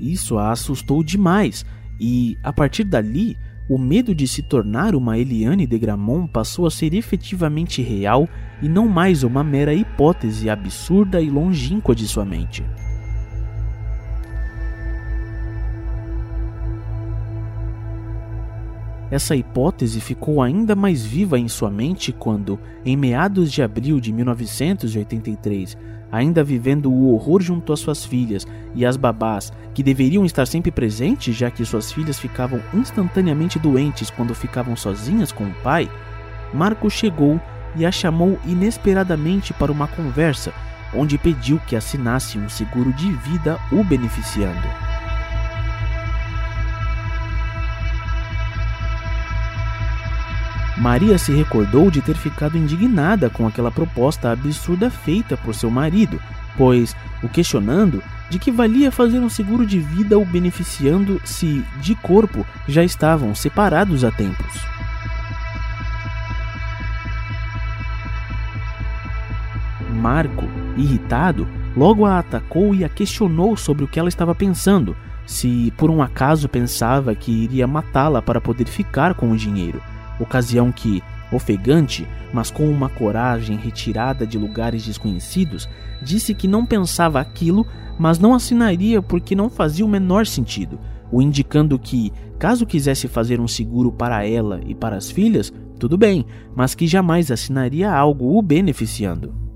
Isso a assustou demais e, a partir dali, o medo de se tornar uma Eliane de Gramont passou a ser efetivamente real e não mais uma mera hipótese absurda e longínqua de sua mente. Essa hipótese ficou ainda mais viva em sua mente quando, em meados de abril de 1983, ainda vivendo o horror junto às suas filhas e às babás, que deveriam estar sempre presentes, já que suas filhas ficavam instantaneamente doentes quando ficavam sozinhas com o pai, Marco chegou e a chamou inesperadamente para uma conversa, onde pediu que assinasse um seguro de vida o beneficiando. Maria se recordou de ter ficado indignada com aquela proposta absurda feita por seu marido, pois, o questionando, de que valia fazer um seguro de vida o beneficiando se, de corpo, já estavam separados há tempos. Marco, irritado, logo a atacou e a questionou sobre o que ela estava pensando, se por um acaso pensava que iria matá-la para poder ficar com o dinheiro ocasião que, ofegante, mas com uma coragem retirada de lugares desconhecidos, disse que não pensava aquilo, mas não assinaria porque não fazia o menor sentido, o indicando que, caso quisesse fazer um seguro para ela e para as filhas, tudo bem, mas que jamais assinaria algo o beneficiando.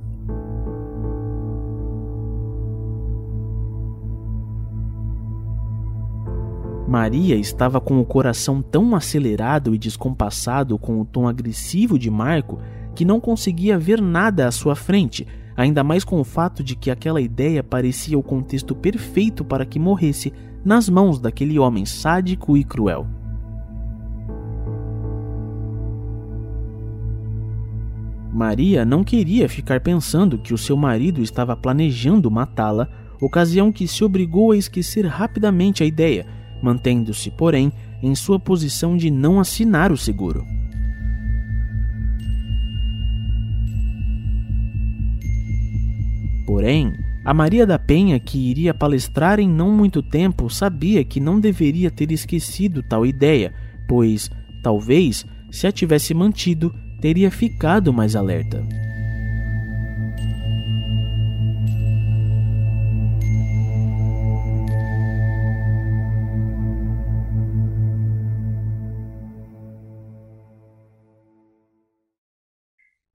Maria estava com o coração tão acelerado e descompassado com o tom agressivo de Marco que não conseguia ver nada à sua frente, ainda mais com o fato de que aquela ideia parecia o contexto perfeito para que morresse nas mãos daquele homem sádico e cruel. Maria não queria ficar pensando que o seu marido estava planejando matá-la, ocasião que se obrigou a esquecer rapidamente a ideia, mantendo-se, porém, em sua posição de não assinar o seguro. Porém, a Maria da Penha, que iria palestrar em não muito tempo, sabia que não deveria ter esquecido tal ideia, pois, talvez, se a tivesse mantido, teria ficado mais alerta.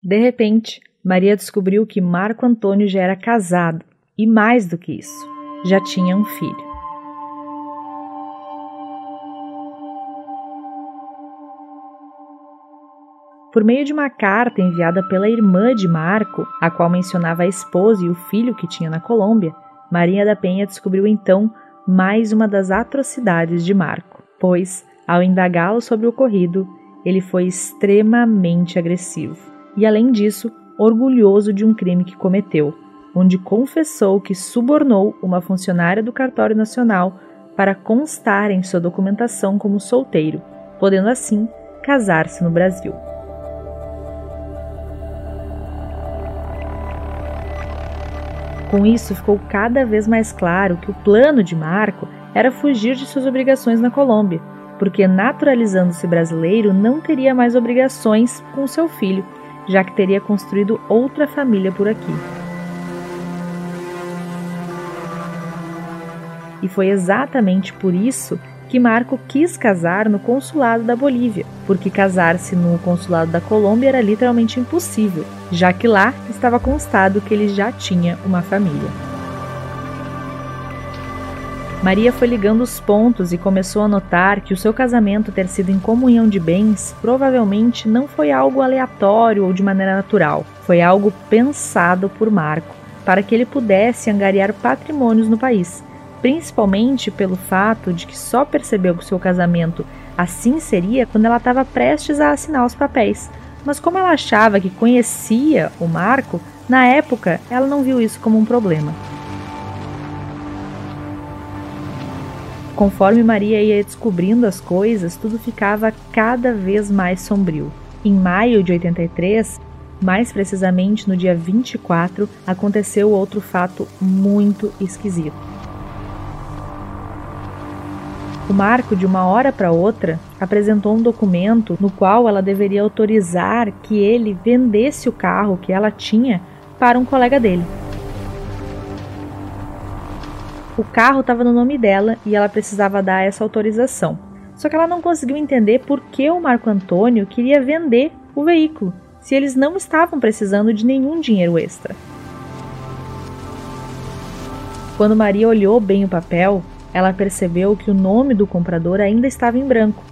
De repente, Maria descobriu que Marco Antônio já era casado e, mais do que isso, já tinha um filho. Por meio de uma carta enviada pela irmã de Marco, a qual mencionava a esposa e o filho que tinha na Colômbia, Maria da Penha descobriu então mais uma das atrocidades de Marco, pois, ao indagá-lo sobre o ocorrido, ele foi extremamente agressivo e, além disso, orgulhoso de um crime que cometeu, onde confessou que subornou uma funcionária do Cartório Nacional para constar em sua documentação como solteiro, podendo assim casar-se no Brasil. Com isso, ficou cada vez mais claro que o plano de Marco era fugir de suas obrigações na Colômbia, porque naturalizando-se brasileiro não teria mais obrigações com seu filho já que teria construído outra família por aqui. E foi exatamente por isso que Marco quis casar no consulado da Bolívia, porque casar-se no consulado da Colômbia era literalmente impossível, já que lá estava constado que ele já tinha uma família. Maria foi ligando os pontos e começou a notar que o seu casamento ter sido em comunhão de bens provavelmente não foi algo aleatório ou de maneira natural, foi algo pensado por Marco para que ele pudesse angariar patrimônios no país, principalmente pelo fato de que só percebeu que o seu casamento assim seria quando ela estava prestes a assinar os papéis. Mas como ela achava que conhecia o Marco, na época ela não viu isso como um problema. Conforme Maria ia descobrindo as coisas, tudo ficava cada vez mais sombrio. Em maio de 83, mais precisamente no dia 24, aconteceu outro fato muito esquisito. O Marco, de uma hora para outra, apresentou um documento no qual ela deveria autorizar que ele vendesse o carro que ela tinha para um colega dele. O carro estava no nome dela e ela precisava dar essa autorização. Só que ela não conseguiu entender por que o Marco Antônio queria vender o veículo, se eles não estavam precisando de nenhum dinheiro extra. Quando Maria olhou bem o papel, ela percebeu que o nome do comprador ainda estava em branco.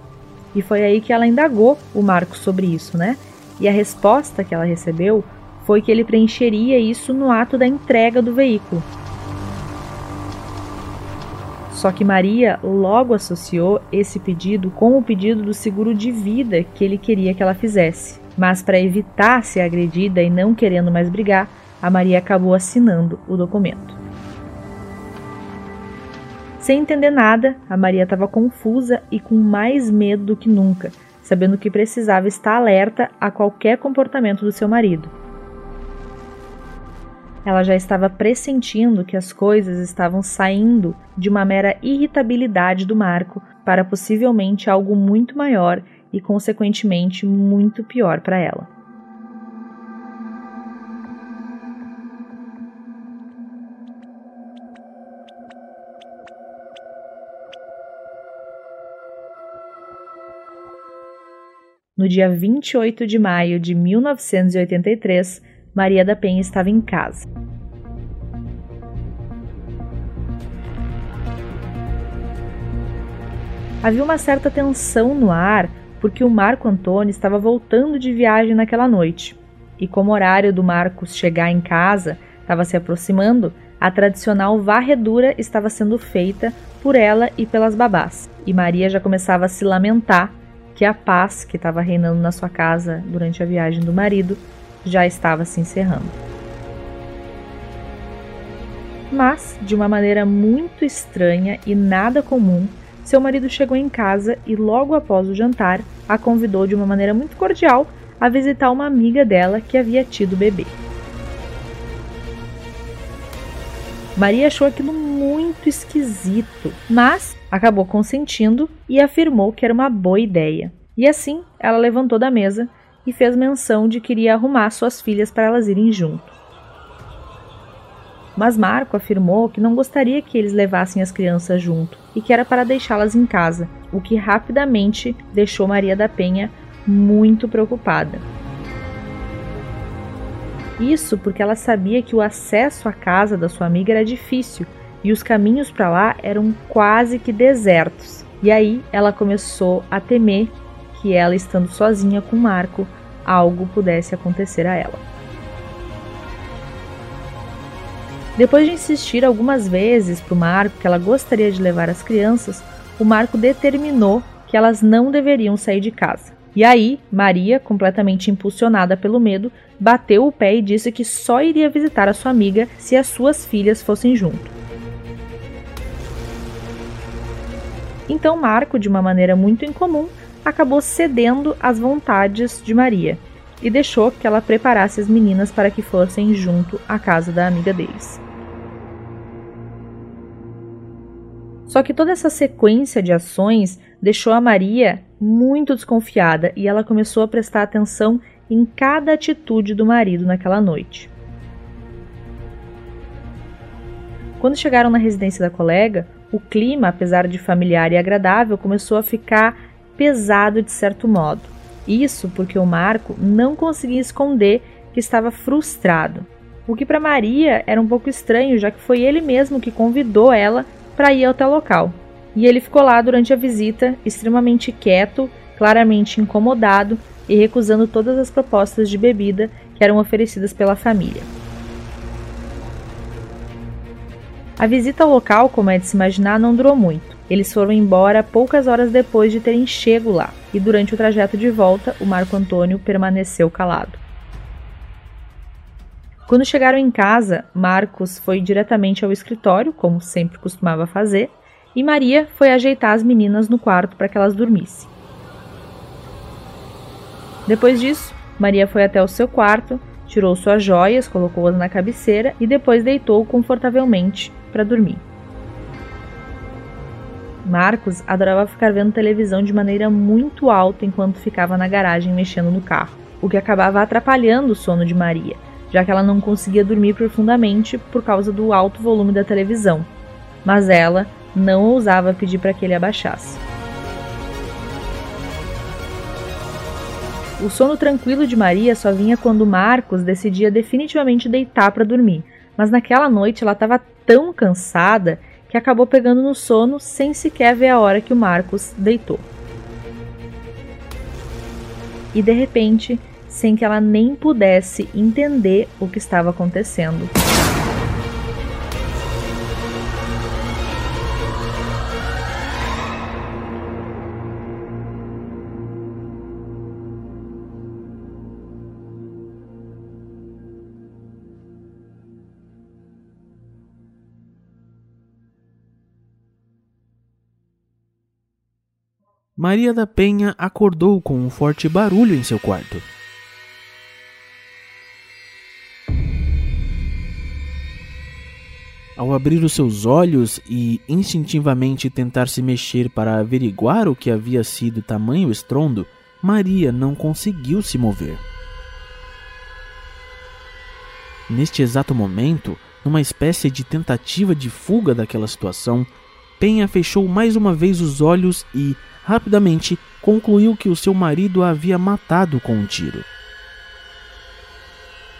E foi aí que ela indagou o Marco sobre isso, né? E a resposta que ela recebeu foi que ele preencheria isso no ato da entrega do veículo. Só que Maria logo associou esse pedido com o pedido do seguro de vida que ele queria que ela fizesse. Mas para evitar ser agredida e não querendo mais brigar, a Maria acabou assinando o documento. Sem entender nada, a Maria estava confusa e com mais medo do que nunca, sabendo que precisava estar alerta a qualquer comportamento do seu marido. Ela já estava pressentindo que as coisas estavam saindo de uma mera irritabilidade do Marco para possivelmente algo muito maior e, consequentemente, muito pior para ela. No dia 28 de maio de 1983, Maria da Penha estava em casa. Havia uma certa tensão no ar porque o Marco Antônio estava voltando de viagem naquela noite. E como o horário do Marcos chegar em casa estava se aproximando, a tradicional varredura estava sendo feita por ela e pelas babás. E Maria já começava a se lamentar que a paz que estava reinando na sua casa durante a viagem do marido já estava se encerrando. Mas, de uma maneira muito estranha e nada comum, seu marido chegou em casa e, logo após o jantar, a convidou de uma maneira muito cordial a visitar uma amiga dela que havia tido bebê. Maria achou aquilo muito esquisito, mas acabou consentindo e afirmou que era uma boa ideia. E assim, ela levantou da mesa e fez menção de que iria arrumar suas filhas para elas irem junto. Mas Marco afirmou que não gostaria que eles levassem as crianças junto e que era para deixá-las em casa, o que rapidamente deixou Maria da Penha muito preocupada. Isso porque ela sabia que o acesso à casa da sua amiga era difícil e os caminhos para lá eram quase que desertos. E aí ela começou a temer que ela, estando sozinha com Marco, algo pudesse acontecer a ela. Depois de insistir algumas vezes para o Marco que ela gostaria de levar as crianças, o Marco determinou que elas não deveriam sair de casa. E aí, Maria, completamente impulsionada pelo medo, bateu o pé e disse que só iria visitar a sua amiga se as suas filhas fossem junto. Então Marco, de uma maneira muito incomum, acabou cedendo às vontades de Maria e deixou que ela preparasse as meninas para que fossem junto à casa da amiga deles. Só que toda essa sequência de ações deixou a Maria muito desconfiada e ela começou a prestar atenção em cada atitude do marido naquela noite. Quando chegaram na residência da colega, o clima, apesar de familiar e agradável, começou a ficar pesado de certo modo. Isso porque o Marco não conseguia esconder que estava frustrado, o que para Maria era um pouco estranho, já que foi ele mesmo que convidou ela para ir até o local. E ele ficou lá durante a visita, extremamente quieto, claramente incomodado e recusando todas as propostas de bebida que eram oferecidas pela família. A visita ao local, como é de se imaginar, não durou muito. Eles foram embora poucas horas depois de terem chego lá, e durante o trajeto de volta, o Marco Antônio permaneceu calado. Quando chegaram em casa, Marcos foi diretamente ao escritório, como sempre costumava fazer, e Maria foi ajeitar as meninas no quarto para que elas dormissem. Depois disso, Maria foi até o seu quarto, tirou suas joias, colocou-as na cabeceira e depois deitou confortavelmente para dormir. Marcos adorava ficar vendo televisão de maneira muito alta enquanto ficava na garagem mexendo no carro, o que acabava atrapalhando o sono de Maria, já que ela não conseguia dormir profundamente por causa do alto volume da televisão. Mas ela não ousava pedir para que ele abaixasse. O sono tranquilo de Maria só vinha quando Marcos decidia definitivamente deitar para dormir, mas naquela noite ela estava tão cansada que acabou pegando no sono sem sequer ver a hora que o Marcos deitou. E de repente, sem que ela nem pudesse entender o que estava acontecendo. Maria da Penha acordou com um forte barulho em seu quarto. Ao abrir os seus olhos e instintivamente tentar se mexer para averiguar o que havia sido tamanho estrondo, Maria não conseguiu se mover. Neste exato momento, numa espécie de tentativa de fuga daquela situação, Penha fechou mais uma vez os olhos e, rapidamente, concluiu que o seu marido a havia matado com um tiro.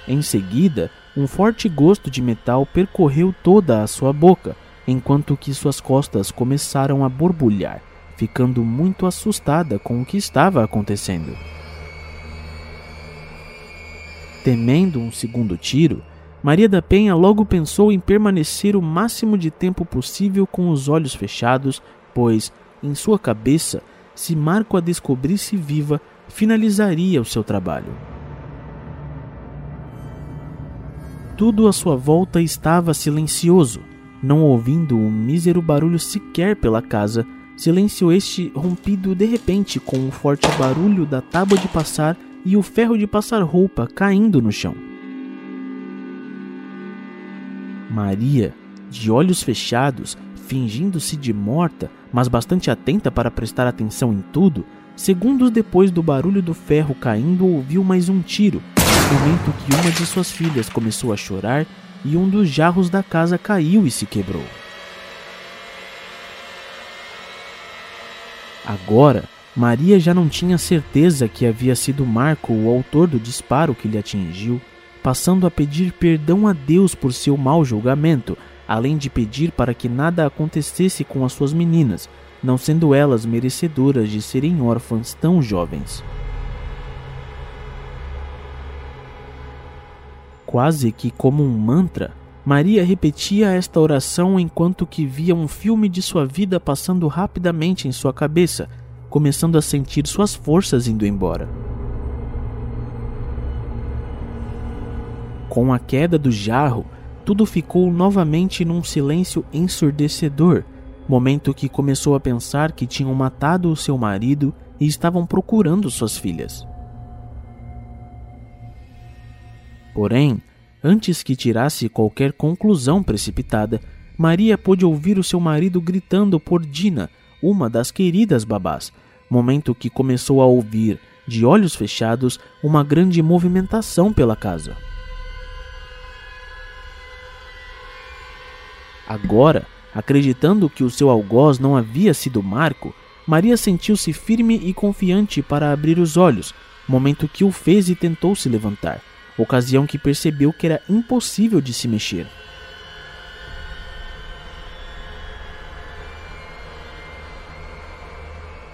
Em seguida, um forte gosto de metal percorreu toda a sua boca, enquanto que suas costas começaram a borbulhar, ficando muito assustada com o que estava acontecendo. Temendo um segundo tiro, Maria da Penha logo pensou em permanecer o máximo de tempo possível com os olhos fechados, pois, em sua cabeça, se Marco a descobrisse viva, finalizaria o seu trabalho. Tudo à sua volta estava silencioso, não ouvindo um mísero barulho sequer pela casa, silêncio este rompido de repente com um forte barulho da tábua de passar e o ferro de passar roupa caindo no chão. Maria, de olhos fechados, fingindo-se de morta, mas bastante atenta para prestar atenção em tudo, segundos depois do barulho do ferro caindo, ouviu mais um tiro, momento que uma de suas filhas começou a chorar e um dos jarros da casa caiu e se quebrou. Agora, Maria já não tinha certeza que havia sido Marco o autor do disparo que lhe atingiu, passando a pedir perdão a Deus por seu mau julgamento, além de pedir para que nada acontecesse com as suas meninas, não sendo elas merecedoras de serem órfãs tão jovens. Quase que como um mantra, Maria repetia esta oração enquanto que via um filme de sua vida passando rapidamente em sua cabeça, começando a sentir suas forças indo embora. Com a queda do jarro, tudo ficou novamente num silêncio ensurdecedor, momento que começou a pensar que tinham matado o seu marido e estavam procurando suas filhas. Porém, antes que tirasse qualquer conclusão precipitada, Maria pôde ouvir o seu marido gritando por Dina, uma das queridas babás, momento que começou a ouvir, de olhos fechados, uma grande movimentação pela casa. Agora, acreditando que o seu algoz não havia sido Marco, Maria sentiu-se firme e confiante para abrir os olhos, momento que o fez e tentou se levantar, ocasião que percebeu que era impossível de se mexer.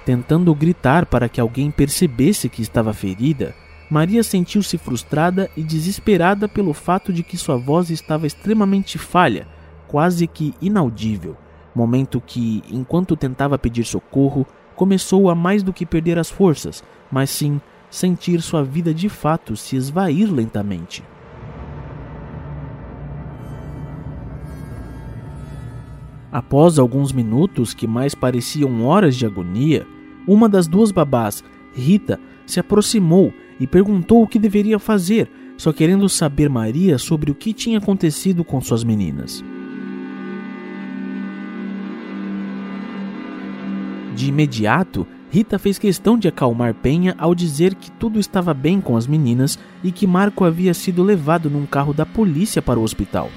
Tentando gritar para que alguém percebesse que estava ferida, Maria sentiu-se frustrada e desesperada pelo fato de que sua voz estava extremamente falha quase que inaudível, momento que, enquanto tentava pedir socorro, começou a mais do que perder as forças, mas sim sentir sua vida de fato se esvair lentamente. Após alguns minutos que mais pareciam horas de agonia, uma das duas babás, Rita, se aproximou e perguntou o que deveria fazer, só querendo saber Maria sobre o que tinha acontecido com suas meninas. De imediato, Rita fez questão de acalmar Penha ao dizer que tudo estava bem com as meninas e que Marco havia sido levado num carro da polícia para o hospital.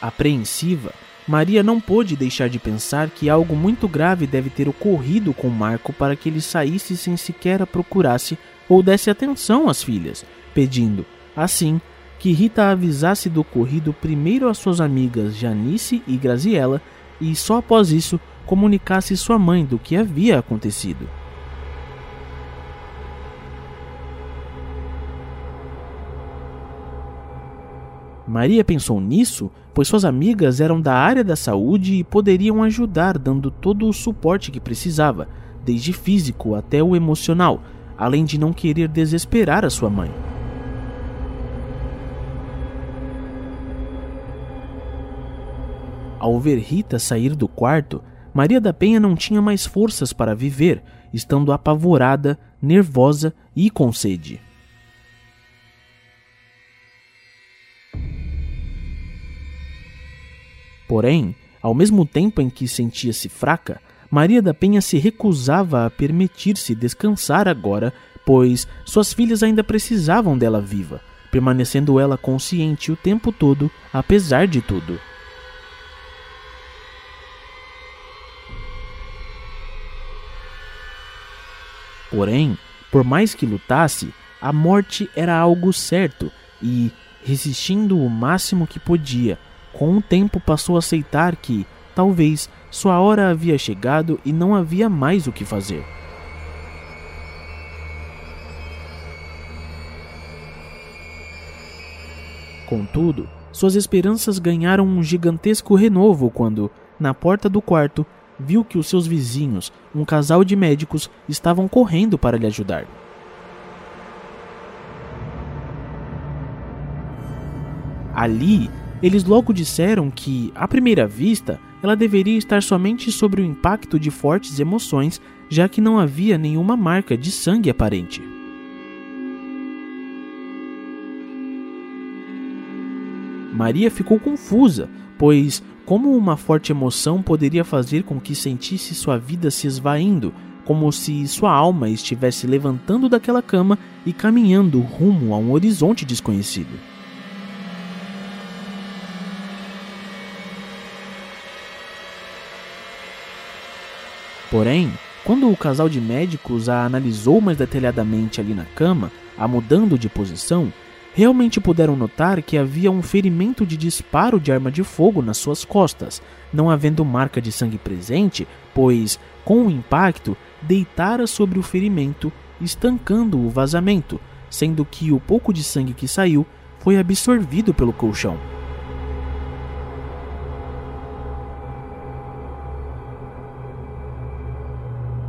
Apreensiva, Maria não pôde deixar de pensar que algo muito grave deve ter ocorrido com Marco para que ele saísse sem sequer a procurasse ou desse atenção às filhas, pedindo, assim, que Rita avisasse do ocorrido primeiro às suas amigas Janice e Graziella e só após isso comunicasse sua mãe do que havia acontecido. Maria pensou nisso, pois suas amigas eram da área da saúde e poderiam ajudar dando todo o suporte que precisava, desde físico até o emocional, além de não querer desesperar a sua mãe. Ao ver Rita sair do quarto, Maria da Penha não tinha mais forças para viver, estando apavorada, nervosa e com sede. Porém, ao mesmo tempo em que sentia-se fraca, Maria da Penha se recusava a permitir-se descansar agora, pois suas filhas ainda precisavam dela viva, permanecendo ela consciente o tempo todo, apesar de tudo. Porém, por mais que lutasse, a morte era algo certo e, resistindo o máximo que podia, com o tempo passou a aceitar que, talvez, sua hora havia chegado e não havia mais o que fazer. Contudo, suas esperanças ganharam um gigantesco renovo quando, na porta do quarto, viu que os seus vizinhos, um casal de médicos, estavam correndo para lhe ajudar. Ali, eles logo disseram que, à primeira vista, ela deveria estar somente sobre o impacto de fortes emoções, já que não havia nenhuma marca de sangue aparente. Maria ficou confusa, pois como uma forte emoção poderia fazer com que sentisse sua vida se esvaindo, como se sua alma estivesse levantando daquela cama e caminhando rumo a um horizonte desconhecido. Porém, quando o casal de médicos a analisou mais detalhadamente ali na cama, a mudando de posição, realmente puderam notar que havia um ferimento de disparo de arma de fogo nas suas costas, não havendo marca de sangue presente, pois, com o impacto, deitara sobre o ferimento, estancando o vazamento, sendo que o pouco de sangue que saiu foi absorvido pelo colchão.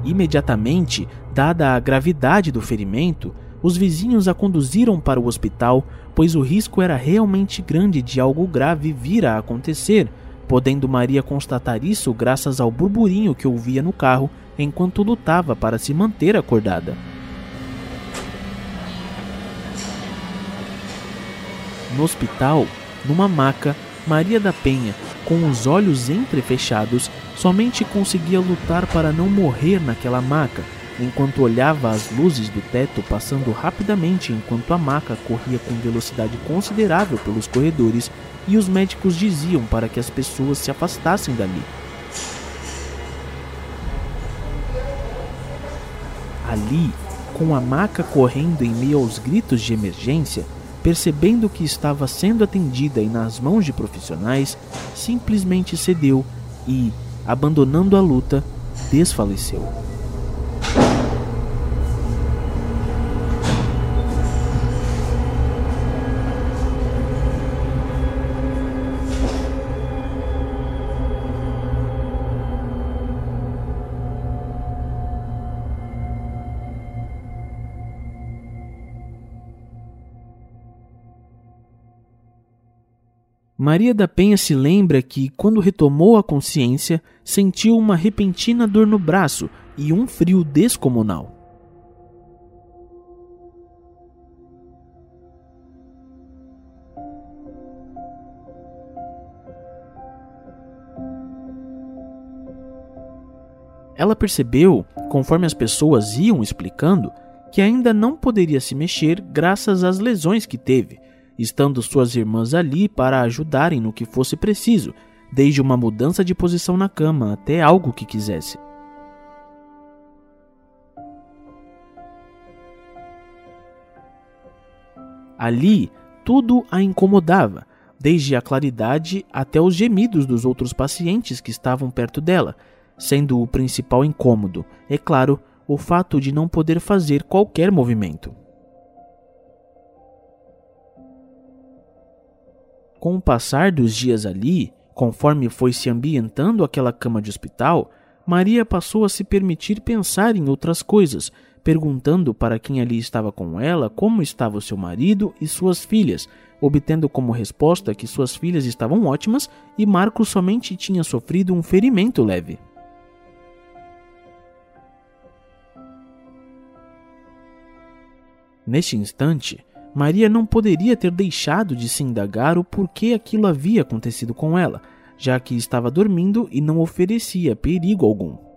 Imediatamente, dada a gravidade do ferimento, os vizinhos a conduziram para o hospital, pois o risco era realmente grande de algo grave vir a acontecer, podendo Maria constatar isso graças ao burburinho que ouvia no carro enquanto lutava para se manter acordada. No hospital, numa maca, Maria da Penha, com os olhos entrefechados, somente conseguia lutar para não morrer naquela maca, enquanto olhava as luzes do teto passando rapidamente enquanto a maca corria com velocidade considerável pelos corredores e os médicos diziam para que as pessoas se afastassem dali. Ali, com a maca correndo em meio aos gritos de emergência, percebendo que estava sendo atendida e nas mãos de profissionais, simplesmente cedeu e, abandonando a luta, desfaleceu. Maria da Penha se lembra que, quando retomou a consciência, sentiu uma repentina dor no braço e um frio descomunal. Ela percebeu, conforme as pessoas iam explicando, que ainda não poderia se mexer graças às lesões que teve estando suas irmãs ali para ajudarem no que fosse preciso, desde uma mudança de posição na cama até algo que quisesse. Ali, tudo a incomodava, desde a claridade até os gemidos dos outros pacientes que estavam perto dela, sendo o principal incômodo, é claro, o fato de não poder fazer qualquer movimento. Com o passar dos dias ali, conforme foi se ambientando aquela cama de hospital, Maria passou a se permitir pensar em outras coisas, perguntando para quem ali estava com ela como estava o seu marido e suas filhas, obtendo como resposta que suas filhas estavam ótimas e Marcos somente tinha sofrido um ferimento leve. Neste instante, Maria não poderia ter deixado de se indagar o porquê aquilo havia acontecido com ela, já que estava dormindo e não oferecia perigo algum.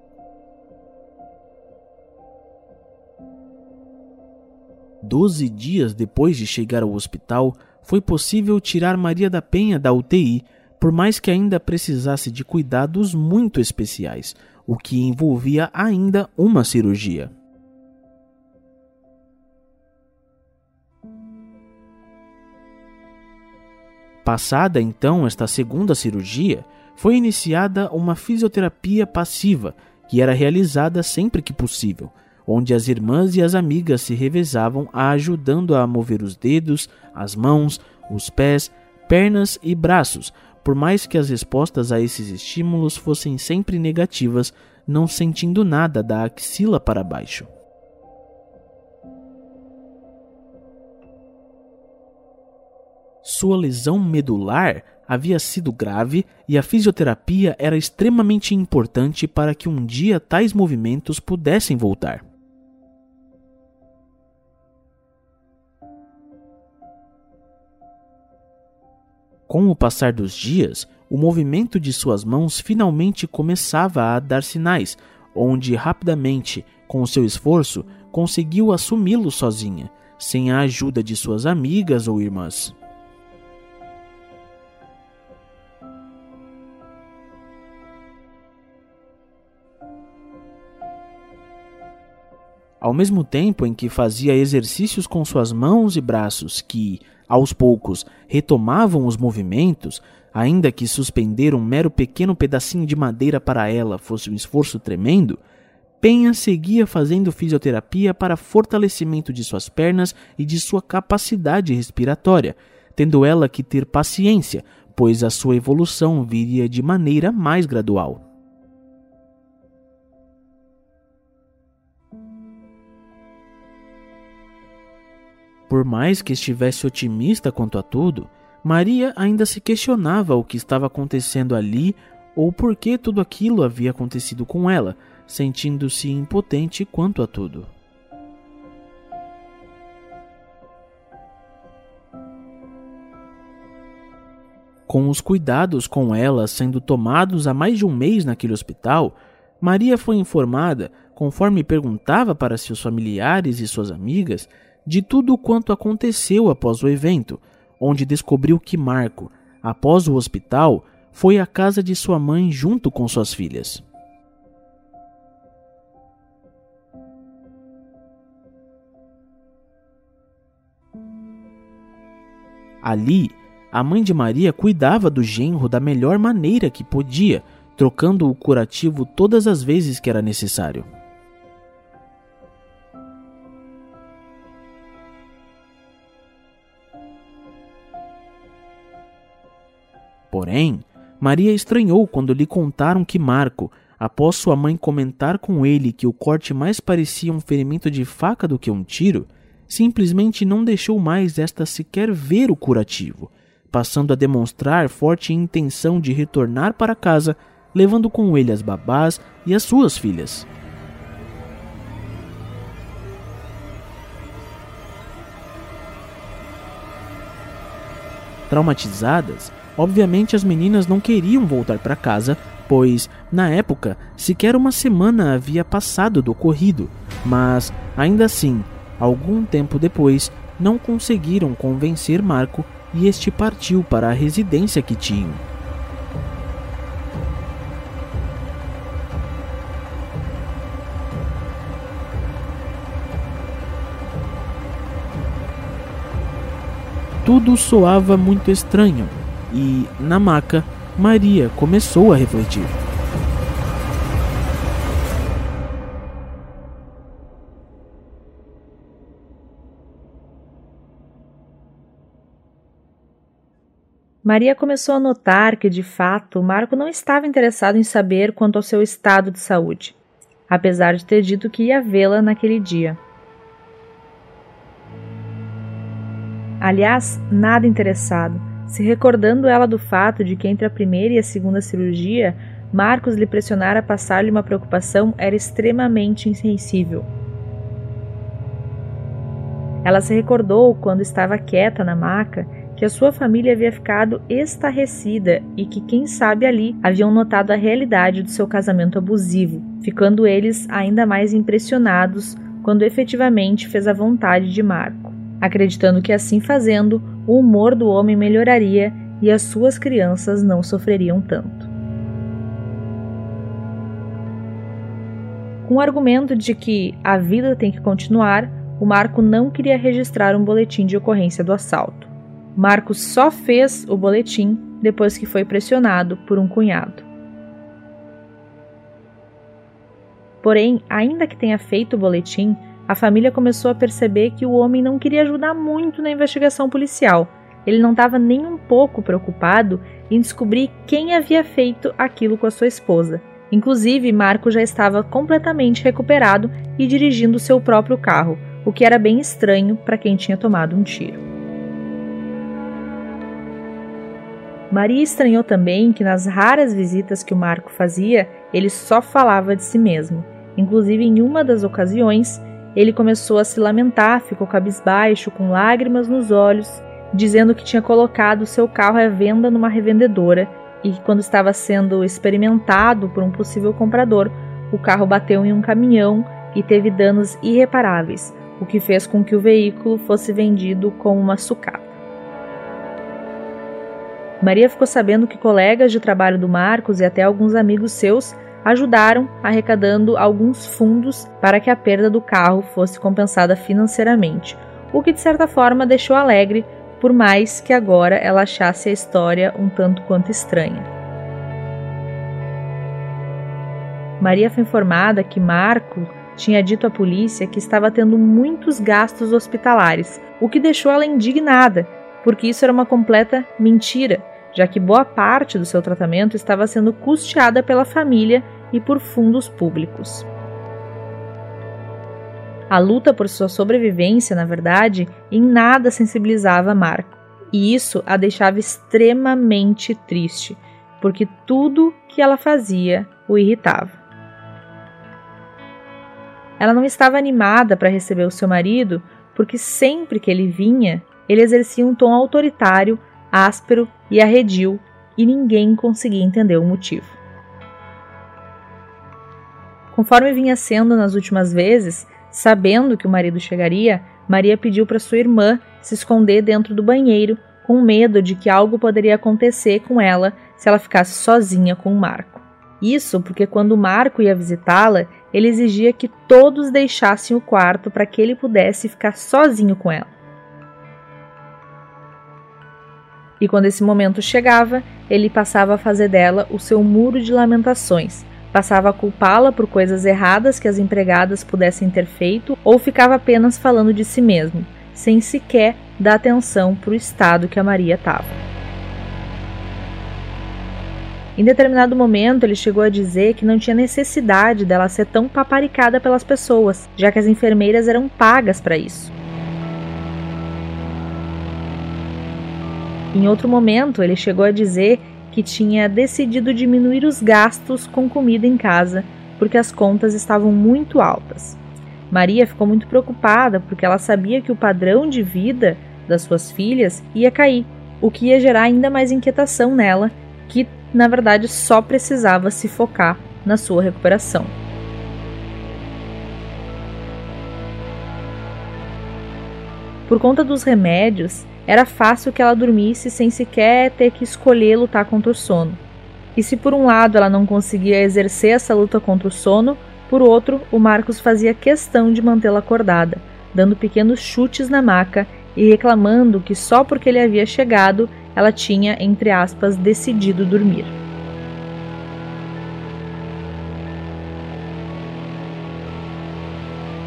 Doze dias depois de chegar ao hospital, foi possível tirar Maria da Penha da UTI, por mais que ainda precisasse de cuidados muito especiais, o que envolvia ainda uma cirurgia. Passada então esta segunda cirurgia, foi iniciada uma fisioterapia passiva, que era realizada sempre que possível, onde as irmãs e as amigas se revezavam a ajudando a mover os dedos, as mãos, os pés, pernas e braços, por mais que as respostas a esses estímulos fossem sempre negativas, não sentindo nada da axila para baixo. Sua lesão medular havia sido grave e a fisioterapia era extremamente importante para que um dia tais movimentos pudessem voltar. Com o passar dos dias, o movimento de suas mãos finalmente começava a dar sinais, onde rapidamente, com seu esforço, conseguiu assumi-lo sozinha, sem a ajuda de suas amigas ou irmãs. Ao mesmo tempo em que fazia exercícios com suas mãos e braços que, aos poucos, retomavam os movimentos, ainda que suspender um mero pequeno pedacinho de madeira para ela fosse um esforço tremendo, Penha seguia fazendo fisioterapia para fortalecimento de suas pernas e de sua capacidade respiratória, tendo ela que ter paciência, pois a sua evolução viria de maneira mais gradual. Por mais que estivesse otimista quanto a tudo, Maria ainda se questionava o que estava acontecendo ali ou por que tudo aquilo havia acontecido com ela, sentindo-se impotente quanto a tudo. Com os cuidados com ela sendo tomados há mais de um mês naquele hospital, Maria foi informada, conforme perguntava para seus familiares e suas amigas, de tudo quanto aconteceu após o evento, onde descobriu que Marco, após o hospital, foi à casa de sua mãe junto com suas filhas. Ali, a mãe de Maria cuidava do genro da melhor maneira que podia, trocando o curativo todas as vezes que era necessário. Porém, Maria estranhou quando lhe contaram que Marco, após sua mãe comentar com ele que o corte mais parecia um ferimento de faca do que um tiro, simplesmente não deixou mais esta sequer ver o curativo, passando a demonstrar forte intenção de retornar para casa, levando com ele as babás e as suas filhas. Traumatizadas, Obviamente as meninas não queriam voltar para casa, pois, na época, sequer uma semana havia passado do ocorrido, mas, ainda assim, algum tempo depois, não conseguiram convencer Marco e este partiu para a residência que tinham. Tudo soava muito estranho e, na maca, Maria começou a refletir. Maria começou a notar que, de fato, Marco não estava interessado em saber quanto ao seu estado de saúde, apesar de ter dito que ia vê-la naquele dia. Aliás, nada interessado se recordando ela do fato de que entre a primeira e a segunda cirurgia, Marcos lhe pressionara passar-lhe uma preocupação era extremamente insensível. Ela se recordou, quando estava quieta na maca, que a sua família havia ficado estarrecida e que, quem sabe ali, haviam notado a realidade do seu casamento abusivo, ficando eles ainda mais impressionados quando efetivamente fez a vontade de Marco, acreditando que assim fazendo, o humor do homem melhoraria e as suas crianças não sofreriam tanto. Com o argumento de que a vida tem que continuar, o Marco não queria registrar um boletim de ocorrência do assalto. Marco só fez o boletim depois que foi pressionado por um cunhado. Porém, ainda que tenha feito o boletim, a família começou a perceber que o homem não queria ajudar muito na investigação policial, ele não estava nem um pouco preocupado em descobrir quem havia feito aquilo com a sua esposa. Inclusive, Marco já estava completamente recuperado e dirigindo seu próprio carro, o que era bem estranho para quem tinha tomado um tiro. Maria estranhou também que nas raras visitas que o Marco fazia, ele só falava de si mesmo. Inclusive, em uma das ocasiões, ele começou a se lamentar, ficou cabisbaixo, com lágrimas nos olhos, dizendo que tinha colocado seu carro à venda numa revendedora e que, quando estava sendo experimentado por um possível comprador, o carro bateu em um caminhão e teve danos irreparáveis, o que fez com que o veículo fosse vendido como uma sucata. Maria ficou sabendo que colegas de trabalho do Marcos e até alguns amigos seus ajudaram arrecadando alguns fundos para que a perda do carro fosse compensada financeiramente, o que de certa forma deixou alegre, por mais que agora ela achasse a história um tanto quanto estranha. Maria foi informada que Marco tinha dito à polícia que estava tendo muitos gastos hospitalares, o que deixou ela indignada, porque isso era uma completa mentira já que boa parte do seu tratamento estava sendo custeada pela família e por fundos públicos. A luta por sua sobrevivência, na verdade, em nada sensibilizava Marco, e isso a deixava extremamente triste, porque tudo que ela fazia o irritava. Ela não estava animada para receber o seu marido, porque sempre que ele vinha, ele exercia um tom autoritário áspero e arredio, e ninguém conseguia entender o motivo. Conforme vinha sendo nas últimas vezes, sabendo que o marido chegaria, Maria pediu para sua irmã se esconder dentro do banheiro, com medo de que algo poderia acontecer com ela se ela ficasse sozinha com o Marco. Isso porque quando o Marco ia visitá-la, ele exigia que todos deixassem o quarto para que ele pudesse ficar sozinho com ela. E quando esse momento chegava, ele passava a fazer dela o seu muro de lamentações, passava a culpá-la por coisas erradas que as empregadas pudessem ter feito ou ficava apenas falando de si mesmo, sem sequer dar atenção para o estado que a Maria estava. Em determinado momento, ele chegou a dizer que não tinha necessidade dela ser tão paparicada pelas pessoas, já que as enfermeiras eram pagas para isso. Em outro momento, ele chegou a dizer que tinha decidido diminuir os gastos com comida em casa porque as contas estavam muito altas. Maria ficou muito preocupada porque ela sabia que o padrão de vida das suas filhas ia cair, o que ia gerar ainda mais inquietação nela, que na verdade só precisava se focar na sua recuperação. Por conta dos remédios, era fácil que ela dormisse sem sequer ter que escolher lutar contra o sono. E se por um lado ela não conseguia exercer essa luta contra o sono, por outro, o Marcos fazia questão de mantê-la acordada, dando pequenos chutes na maca e reclamando que só porque ele havia chegado, ela tinha, entre aspas, decidido dormir.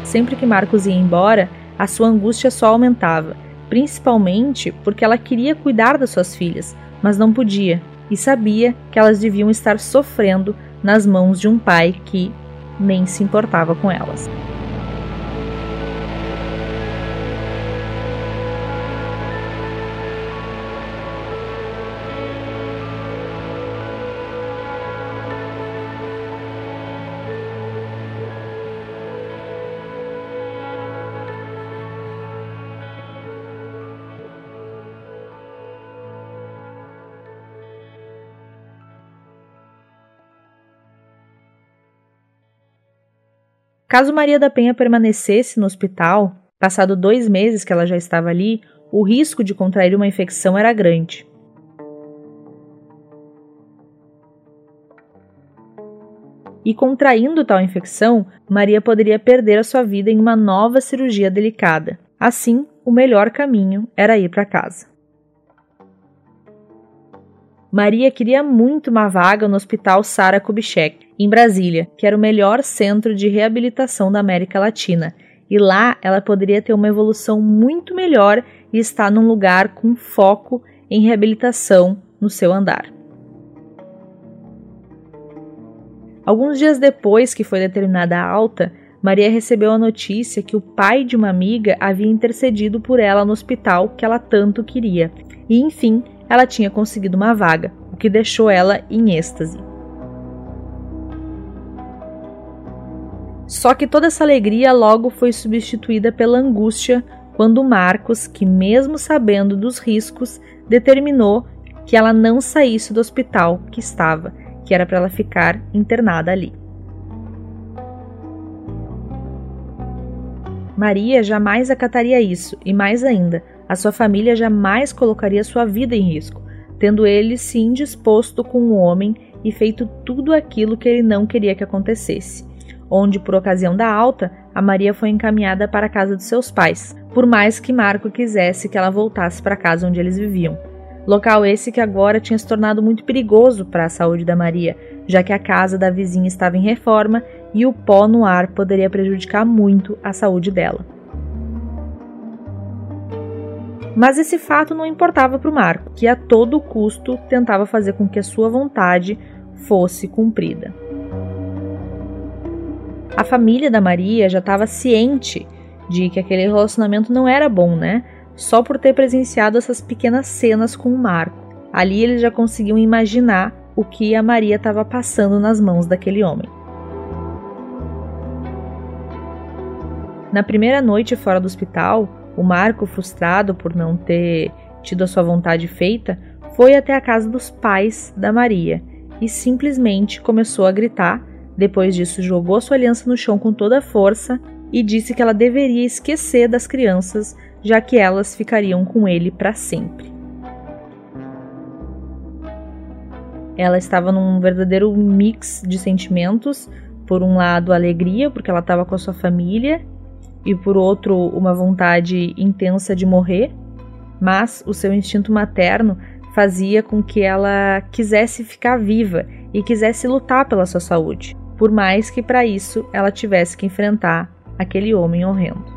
Sempre que Marcos ia embora, a sua angústia só aumentava principalmente porque ela queria cuidar das suas filhas, mas não podia, e sabia que elas deviam estar sofrendo nas mãos de um pai que nem se importava com elas. Caso Maria da Penha permanecesse no hospital, passado dois meses que ela já estava ali, o risco de contrair uma infecção era grande. E contraindo tal infecção, Maria poderia perder a sua vida em uma nova cirurgia delicada. Assim, o melhor caminho era ir para casa. Maria queria muito uma vaga no Hospital Sara Kubitschek, em Brasília, que era o melhor centro de reabilitação da América Latina, e lá ela poderia ter uma evolução muito melhor e está num lugar com foco em reabilitação no seu andar. Alguns dias depois que foi determinada a alta, Maria recebeu a notícia que o pai de uma amiga havia intercedido por ela no hospital que ela tanto queria, e enfim, ela tinha conseguido uma vaga, o que deixou ela em êxtase. Só que toda essa alegria logo foi substituída pela angústia quando Marcos, que mesmo sabendo dos riscos, determinou que ela não saísse do hospital que estava, que era para ela ficar internada ali. Maria jamais acataria isso, e mais ainda, a sua família jamais colocaria sua vida em risco, tendo ele se indisposto com o homem e feito tudo aquilo que ele não queria que acontecesse. Onde, por ocasião da alta, a Maria foi encaminhada para a casa de seus pais, por mais que Marco quisesse que ela voltasse para a casa onde eles viviam. Local esse que agora tinha se tornado muito perigoso para a saúde da Maria, já que a casa da vizinha estava em reforma e o pó no ar poderia prejudicar muito a saúde dela. Mas esse fato não importava para o Marco, que a todo custo tentava fazer com que a sua vontade fosse cumprida. A família da Maria já estava ciente de que aquele relacionamento não era bom, né? só por ter presenciado essas pequenas cenas com o Marco. Ali eles já conseguiam imaginar o que a Maria estava passando nas mãos daquele homem. Na primeira noite fora do hospital, o Marco, frustrado por não ter tido a sua vontade feita, foi até a casa dos pais da Maria e simplesmente começou a gritar. Depois disso, jogou sua aliança no chão com toda a força e disse que ela deveria esquecer das crianças já que elas ficariam com ele para sempre. Ela estava num verdadeiro mix de sentimentos, por um lado alegria, porque ela estava com a sua família, e por outro uma vontade intensa de morrer, mas o seu instinto materno fazia com que ela quisesse ficar viva e quisesse lutar pela sua saúde, por mais que para isso ela tivesse que enfrentar aquele homem horrendo.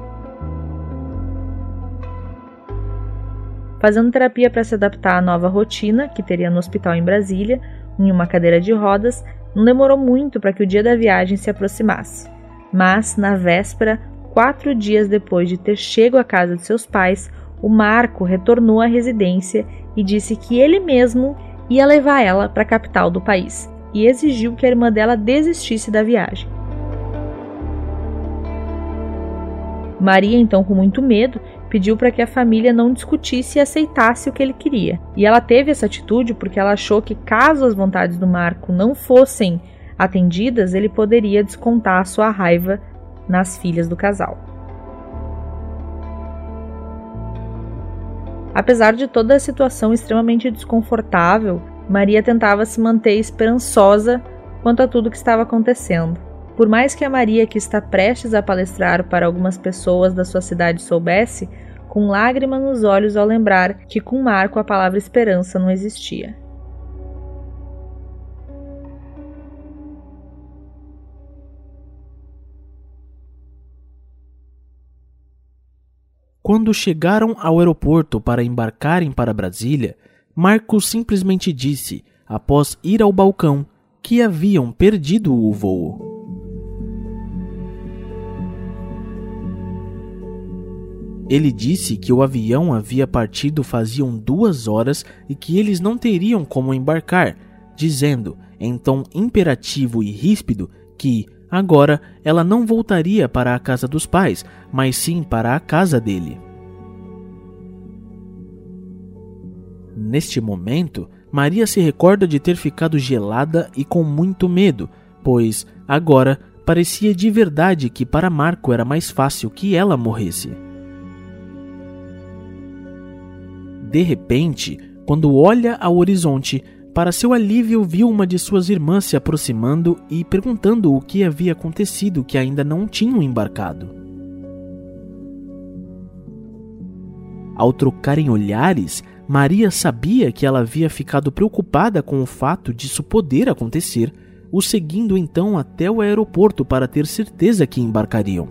fazendo terapia para se adaptar à nova rotina que teria no hospital em Brasília, em uma cadeira de rodas, não demorou muito para que o dia da viagem se aproximasse. Mas, na véspera, quatro dias depois de ter chego à casa de seus pais, o Marco retornou à residência e disse que ele mesmo ia levar ela para a capital do país e exigiu que a irmã dela desistisse da viagem. Maria, então, com muito medo, pediu para que a família não discutisse e aceitasse o que ele queria. E ela teve essa atitude porque ela achou que, caso as vontades do Marco não fossem atendidas, ele poderia descontar sua raiva nas filhas do casal. Apesar de toda a situação extremamente desconfortável, Maria tentava se manter esperançosa quanto a tudo que estava acontecendo. Por mais que a Maria, que está prestes a palestrar para algumas pessoas da sua cidade, soubesse, com lágrimas nos olhos ao lembrar que com Marco a palavra esperança não existia. Quando chegaram ao aeroporto para embarcarem para Brasília, Marco simplesmente disse, após ir ao balcão, que haviam perdido o voo. Ele disse que o avião havia partido faziam duas horas e que eles não teriam como embarcar, dizendo, em tom imperativo e ríspido, que agora ela não voltaria para a casa dos pais, mas sim para a casa dele. Neste momento, Maria se recorda de ter ficado gelada e com muito medo, pois agora parecia de verdade que para Marco era mais fácil que ela morresse. De repente, quando olha ao horizonte, para seu alívio viu uma de suas irmãs se aproximando e perguntando o que havia acontecido que ainda não tinham embarcado. Ao trocarem olhares, Maria sabia que ela havia ficado preocupada com o fato disso poder acontecer, o seguindo então até o aeroporto para ter certeza que embarcariam.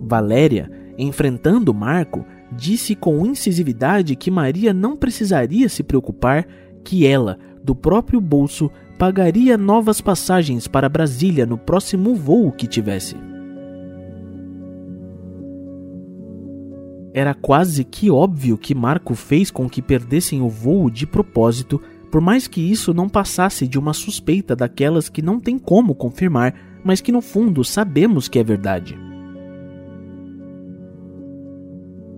Valéria, enfrentando Marco, disse com incisividade que Maria não precisaria se preocupar, que ela, do próprio bolso, pagaria novas passagens para Brasília no próximo voo que tivesse. Era quase que óbvio que Marco fez com que perdessem o voo de propósito, por mais que isso não passasse de uma suspeita daquelas que não tem como confirmar, mas que no fundo sabemos que é verdade.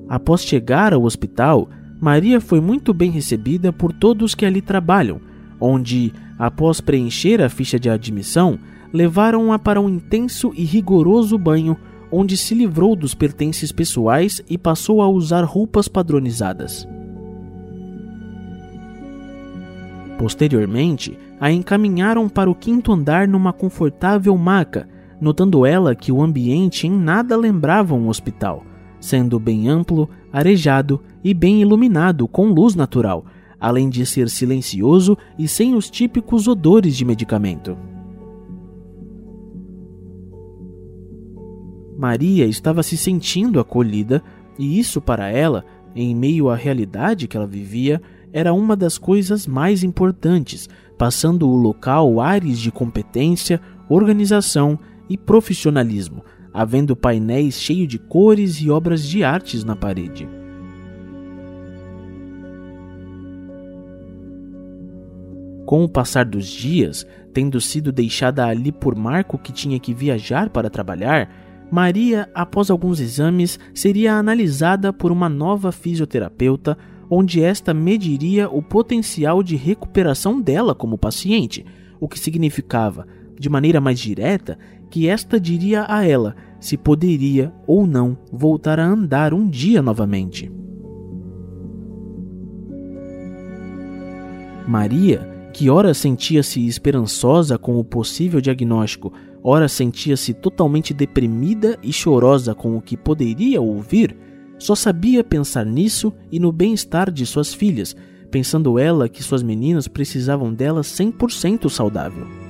Após chegar ao hospital, Maria foi muito bem recebida por todos que ali trabalham, onde, após preencher a ficha de admissão, levaram-a para um intenso e rigoroso banho, onde se livrou dos pertences pessoais e passou a usar roupas padronizadas. Posteriormente, a encaminharam para o quinto andar numa confortável maca, notando ela que o ambiente em nada lembrava um hospital sendo bem amplo, arejado e bem iluminado com luz natural, além de ser silencioso e sem os típicos odores de medicamento. Maria estava se sentindo acolhida, e isso para ela, em meio à realidade que ela vivia, era uma das coisas mais importantes, passando o local ares de competência, organização e profissionalismo, havendo painéis cheios de cores e obras de artes na parede. Com o passar dos dias, tendo sido deixada ali por Marco que tinha que viajar para trabalhar, Maria, após alguns exames, seria analisada por uma nova fisioterapeuta, onde esta mediria o potencial de recuperação dela como paciente, o que significava, de maneira mais direta, que esta diria a ela se poderia ou não voltar a andar um dia novamente. Maria, que ora sentia-se esperançosa com o possível diagnóstico, ora sentia-se totalmente deprimida e chorosa com o que poderia ouvir, só sabia pensar nisso e no bem-estar de suas filhas, pensando ela que suas meninas precisavam dela 100% saudável.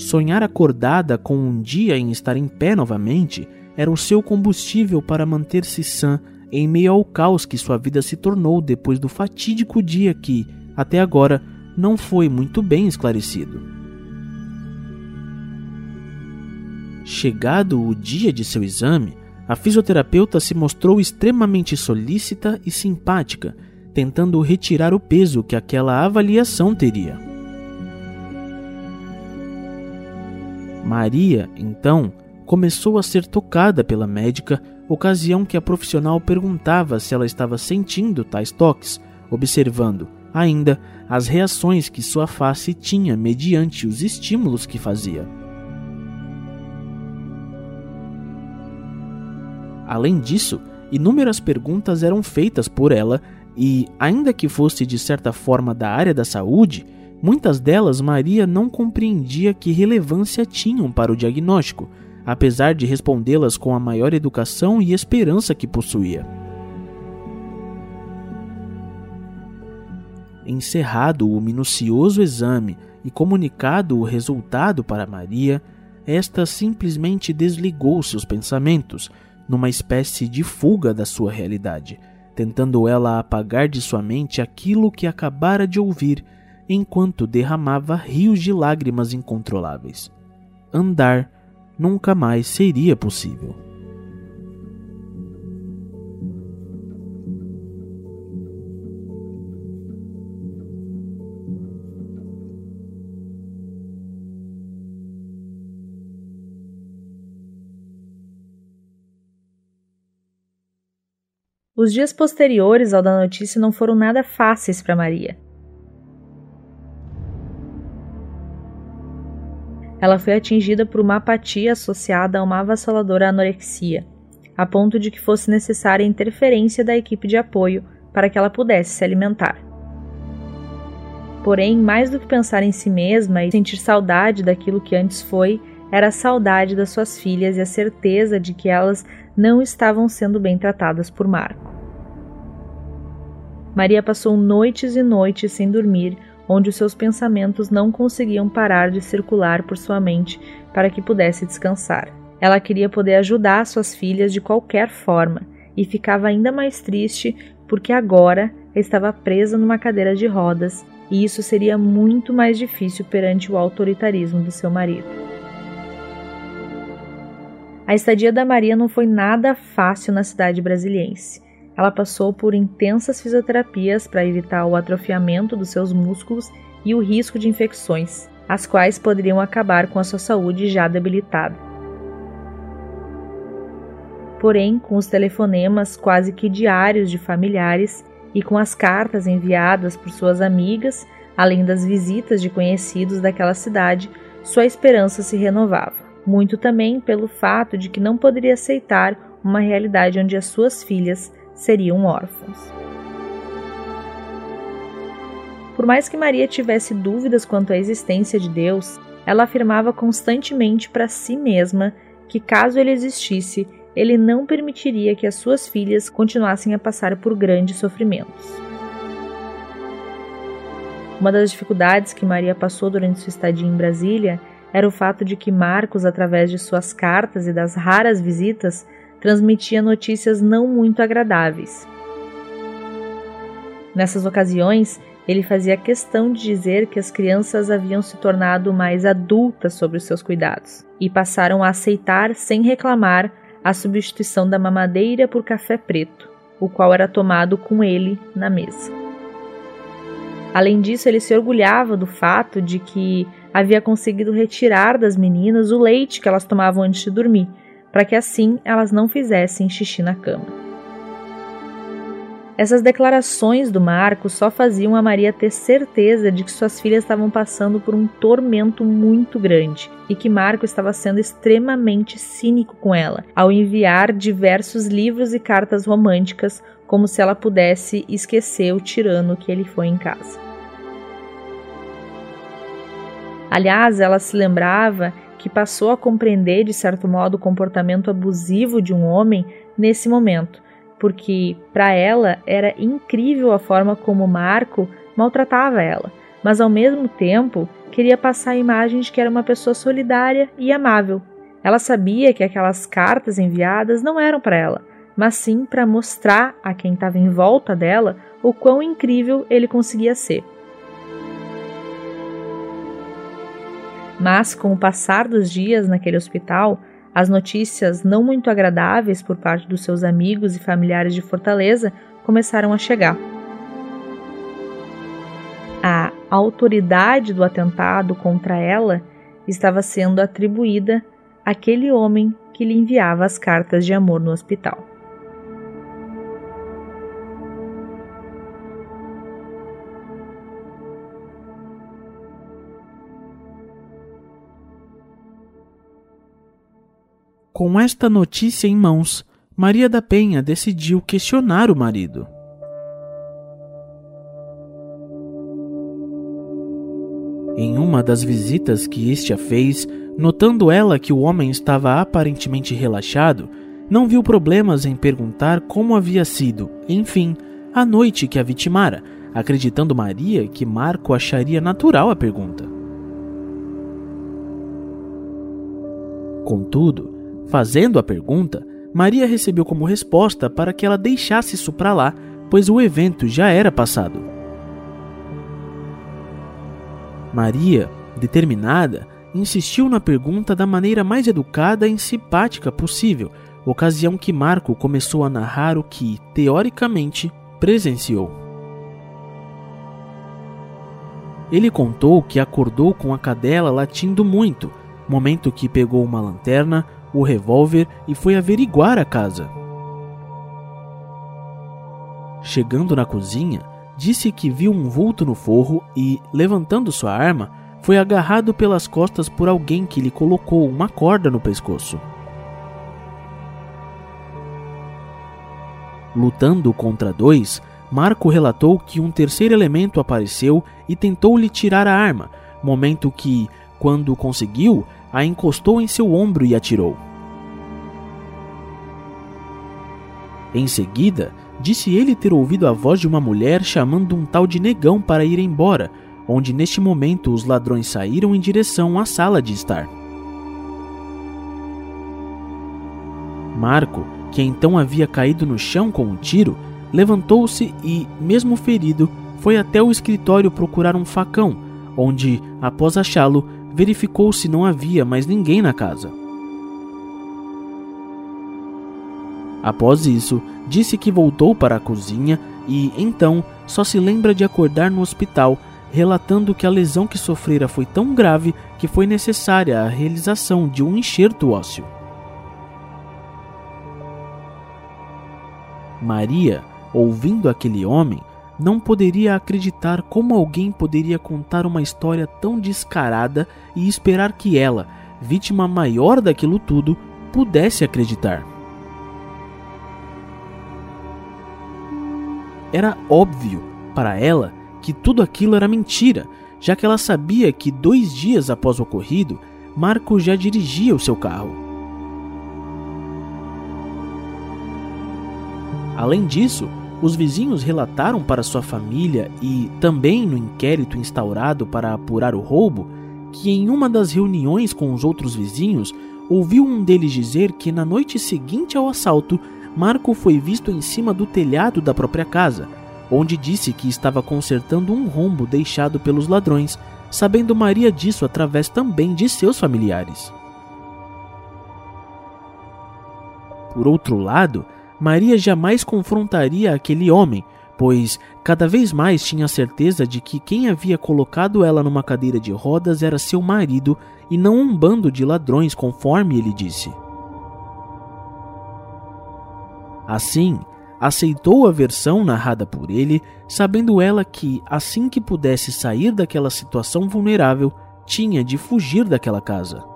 Sonhar acordada com um dia em estar em pé novamente era o seu combustível para manter-se sã em meio ao caos que sua vida se tornou depois do fatídico dia que, até agora, não foi muito bem esclarecido. Chegado o dia de seu exame, a fisioterapeuta se mostrou extremamente solícita e simpática, tentando retirar o peso que aquela avaliação teria. Maria, então, começou a ser tocada pela médica, ocasião que a profissional perguntava se ela estava sentindo tais toques, observando, ainda, as reações que sua face tinha mediante os estímulos que fazia. Além disso, inúmeras perguntas eram feitas por ela e, ainda que fosse de certa forma da área da saúde, Muitas delas Maria não compreendia que relevância tinham para o diagnóstico, apesar de respondê-las com a maior educação e esperança que possuía. Encerrado o minucioso exame e comunicado o resultado para Maria, esta simplesmente desligou seus pensamentos, numa espécie de fuga da sua realidade, tentando ela apagar de sua mente aquilo que acabara de ouvir enquanto derramava rios de lágrimas incontroláveis. Andar nunca mais seria possível. Os dias posteriores ao da notícia não foram nada fáceis para Maria. Ela foi atingida por uma apatia associada a uma avassaladora anorexia, a ponto de que fosse necessária a interferência da equipe de apoio para que ela pudesse se alimentar. Porém, mais do que pensar em si mesma e sentir saudade daquilo que antes foi, era a saudade das suas filhas e a certeza de que elas não estavam sendo bem tratadas por Marco. Maria passou noites e noites sem dormir, onde os seus pensamentos não conseguiam parar de circular por sua mente para que pudesse descansar. Ela queria poder ajudar suas filhas de qualquer forma e ficava ainda mais triste porque agora estava presa numa cadeira de rodas e isso seria muito mais difícil perante o autoritarismo do seu marido. A estadia da Maria não foi nada fácil na cidade brasiliense. Ela passou por intensas fisioterapias para evitar o atrofiamento dos seus músculos e o risco de infecções, as quais poderiam acabar com a sua saúde já debilitada. Porém, com os telefonemas quase que diários de familiares e com as cartas enviadas por suas amigas, além das visitas de conhecidos daquela cidade, sua esperança se renovava. Muito também pelo fato de que não poderia aceitar uma realidade onde as suas filhas seriam órfãos. Por mais que Maria tivesse dúvidas quanto à existência de Deus, ela afirmava constantemente para si mesma que, caso ele existisse, ele não permitiria que as suas filhas continuassem a passar por grandes sofrimentos. Uma das dificuldades que Maria passou durante sua estadia em Brasília era o fato de que Marcos, através de suas cartas e das raras visitas, transmitia notícias não muito agradáveis. Nessas ocasiões, ele fazia questão de dizer que as crianças haviam se tornado mais adultas sobre os seus cuidados e passaram a aceitar sem reclamar a substituição da mamadeira por café preto, o qual era tomado com ele na mesa. Além disso, ele se orgulhava do fato de que havia conseguido retirar das meninas o leite que elas tomavam antes de dormir, para que assim elas não fizessem xixi na cama. Essas declarações do Marco só faziam a Maria ter certeza de que suas filhas estavam passando por um tormento muito grande e que Marco estava sendo extremamente cínico com ela, ao enviar diversos livros e cartas românticas, como se ela pudesse esquecer o tirano que ele foi em casa. Aliás, ela se lembrava que passou a compreender de certo modo o comportamento abusivo de um homem nesse momento, porque para ela era incrível a forma como Marco maltratava ela, mas ao mesmo tempo queria passar a imagem de que era uma pessoa solidária e amável. Ela sabia que aquelas cartas enviadas não eram para ela, mas sim para mostrar a quem estava em volta dela o quão incrível ele conseguia ser. Mas, com o passar dos dias naquele hospital, as notícias não muito agradáveis por parte dos seus amigos e familiares de Fortaleza começaram a chegar. A autoridade do atentado contra ela estava sendo atribuída àquele homem que lhe enviava as cartas de amor no hospital. Com esta notícia em mãos, Maria da Penha decidiu questionar o marido. Em uma das visitas que este a fez, notando ela que o homem estava aparentemente relaxado, não viu problemas em perguntar como havia sido, enfim, a noite que a vitimara, acreditando Maria que Marco acharia natural a pergunta. Contudo, Fazendo a pergunta, Maria recebeu como resposta para que ela deixasse isso para lá, pois o evento já era passado. Maria, determinada, insistiu na pergunta da maneira mais educada e simpática possível, ocasião que Marco começou a narrar o que, teoricamente, presenciou. Ele contou que acordou com a cadela latindo muito, momento que pegou uma lanterna, o revólver e foi averiguar a casa. Chegando na cozinha, disse que viu um vulto no forro e, levantando sua arma, foi agarrado pelas costas por alguém que lhe colocou uma corda no pescoço. Lutando contra dois, Marco relatou que um terceiro elemento apareceu e tentou lhe tirar a arma, momento que, quando conseguiu, a encostou em seu ombro e atirou. Em seguida, disse ele ter ouvido a voz de uma mulher chamando um tal de negão para ir embora, onde neste momento os ladrões saíram em direção à sala de estar. Marco, que então havia caído no chão com um tiro, levantou-se e, mesmo ferido, foi até o escritório procurar um facão, onde, após achá-lo, verificou se não havia mais ninguém na casa. Após isso, disse que voltou para a cozinha e, então, só se lembra de acordar no hospital, relatando que a lesão que sofrera foi tão grave que foi necessária a realização de um enxerto ósseo. Maria, ouvindo aquele homem, não poderia acreditar como alguém poderia contar uma história tão descarada e esperar que ela, vítima maior daquilo tudo, pudesse acreditar. Era óbvio para ela que tudo aquilo era mentira, já que ela sabia que dois dias após o ocorrido, Marco já dirigia o seu carro. Além disso, os vizinhos relataram para sua família e também no inquérito instaurado para apurar o roubo que em uma das reuniões com os outros vizinhos ouviu um deles dizer que na noite seguinte ao assalto Marco foi visto em cima do telhado da própria casa, onde disse que estava consertando um rombo deixado pelos ladrões, sabendo Maria disso através também de seus familiares. Por outro lado, Maria jamais confrontaria aquele homem, pois cada vez mais tinha certeza de que quem havia colocado ela numa cadeira de rodas era seu marido e não um bando de ladrões, conforme ele disse. Assim, aceitou a versão narrada por ele, sabendo ela que, assim que pudesse sair daquela situação vulnerável, tinha de fugir daquela casa.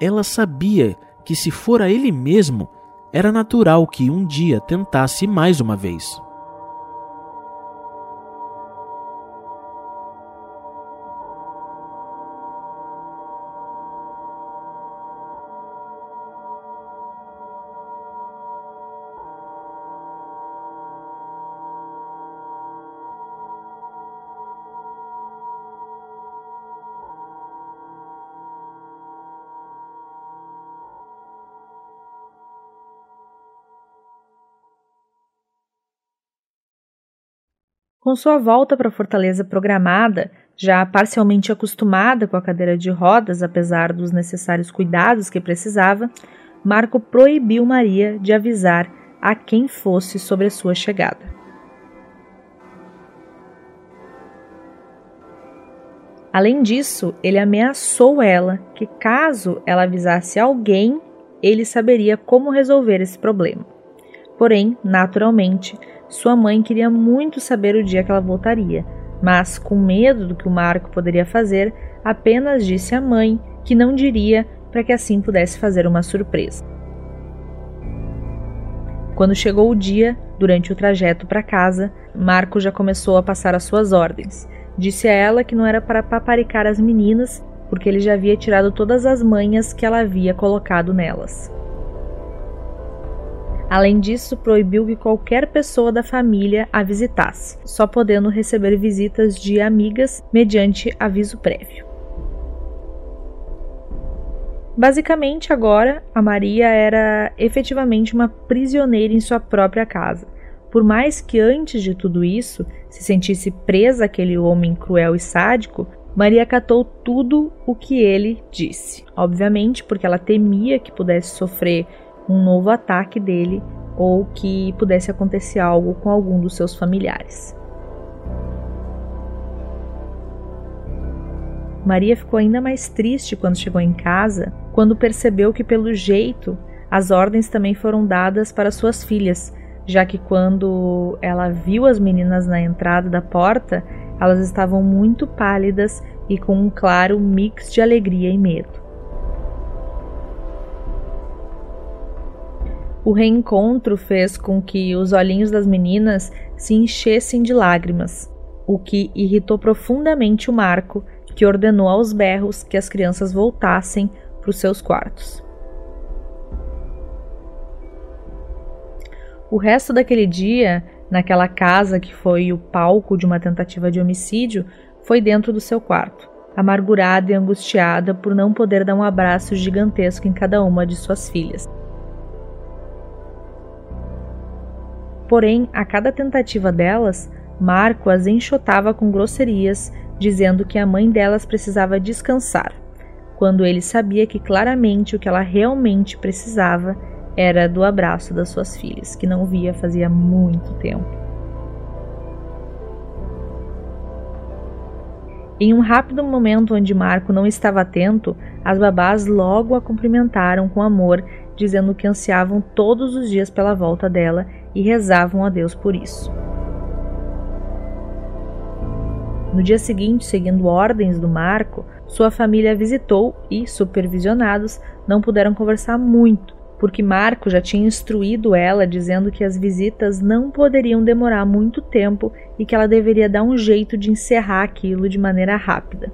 Ela sabia que, se fora ele mesmo, era natural que um dia tentasse mais uma vez. Com sua volta para a fortaleza programada, já parcialmente acostumada com a cadeira de rodas, apesar dos necessários cuidados que precisava, Marco proibiu Maria de avisar a quem fosse sobre a sua chegada. Além disso, ele ameaçou ela que, caso ela avisasse alguém, ele saberia como resolver esse problema. Porém, naturalmente, sua mãe queria muito saber o dia que ela voltaria, mas, com medo do que o Marco poderia fazer, apenas disse à mãe que não diria para que assim pudesse fazer uma surpresa. Quando chegou o dia, durante o trajeto para casa, Marco já começou a passar as suas ordens. Disse a ela que não era para paparicar as meninas, porque ele já havia tirado todas as manhas que ela havia colocado nelas. Além disso, proibiu que qualquer pessoa da família a visitasse, só podendo receber visitas de amigas mediante aviso prévio. Basicamente, agora, a Maria era efetivamente uma prisioneira em sua própria casa. Por mais que antes de tudo isso se sentisse presa àquele homem cruel e sádico, Maria acatou tudo o que ele disse. Obviamente, porque ela temia que pudesse sofrer um novo ataque dele ou que pudesse acontecer algo com algum dos seus familiares. Maria ficou ainda mais triste quando chegou em casa, quando percebeu que, pelo jeito, as ordens também foram dadas para suas filhas, já que quando ela viu as meninas na entrada da porta, elas estavam muito pálidas e com um claro mix de alegria e medo. O reencontro fez com que os olhinhos das meninas se enchessem de lágrimas, o que irritou profundamente o Marco, que ordenou aos berros que as crianças voltassem para os seus quartos. O resto daquele dia, naquela casa que foi o palco de uma tentativa de homicídio, foi dentro do seu quarto, amargurada e angustiada por não poder dar um abraço gigantesco em cada uma de suas filhas. Porém, a cada tentativa delas, Marco as enxotava com grosserias, dizendo que a mãe delas precisava descansar, quando ele sabia que claramente o que ela realmente precisava era do abraço das suas filhas, que não via fazia muito tempo. Em um rápido momento onde Marco não estava atento, as babás logo a cumprimentaram com amor, dizendo que ansiavam todos os dias pela volta dela e rezavam a Deus por isso. No dia seguinte, seguindo ordens do Marco, sua família visitou e, supervisionados, não puderam conversar muito, porque Marco já tinha instruído ela dizendo que as visitas não poderiam demorar muito tempo e que ela deveria dar um jeito de encerrar aquilo de maneira rápida.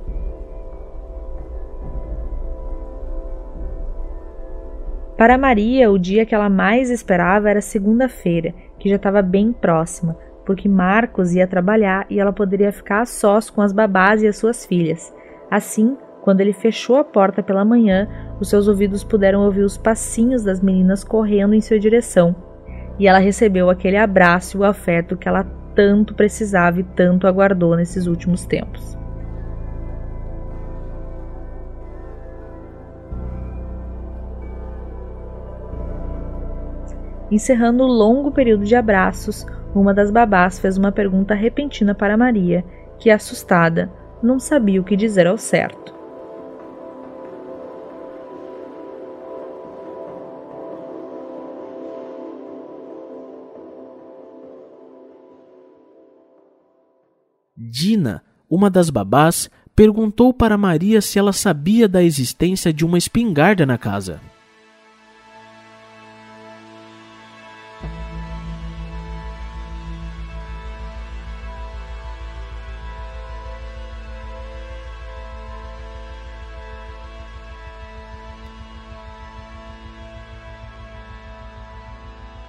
Para Maria, o dia que ela mais esperava era segunda-feira, que já estava bem próxima, porque Marcos ia trabalhar e ela poderia ficar a sós com as babás e as suas filhas. Assim, quando ele fechou a porta pela manhã, os seus ouvidos puderam ouvir os passinhos das meninas correndo em sua direção. E ela recebeu aquele abraço e o afeto que ela tanto precisava e tanto aguardou nesses últimos tempos. Encerrando o longo período de abraços, uma das babás fez uma pergunta repentina para Maria, que, assustada, não sabia o que dizer ao certo. Dina, uma das babás, perguntou para Maria se ela sabia da existência de uma espingarda na casa.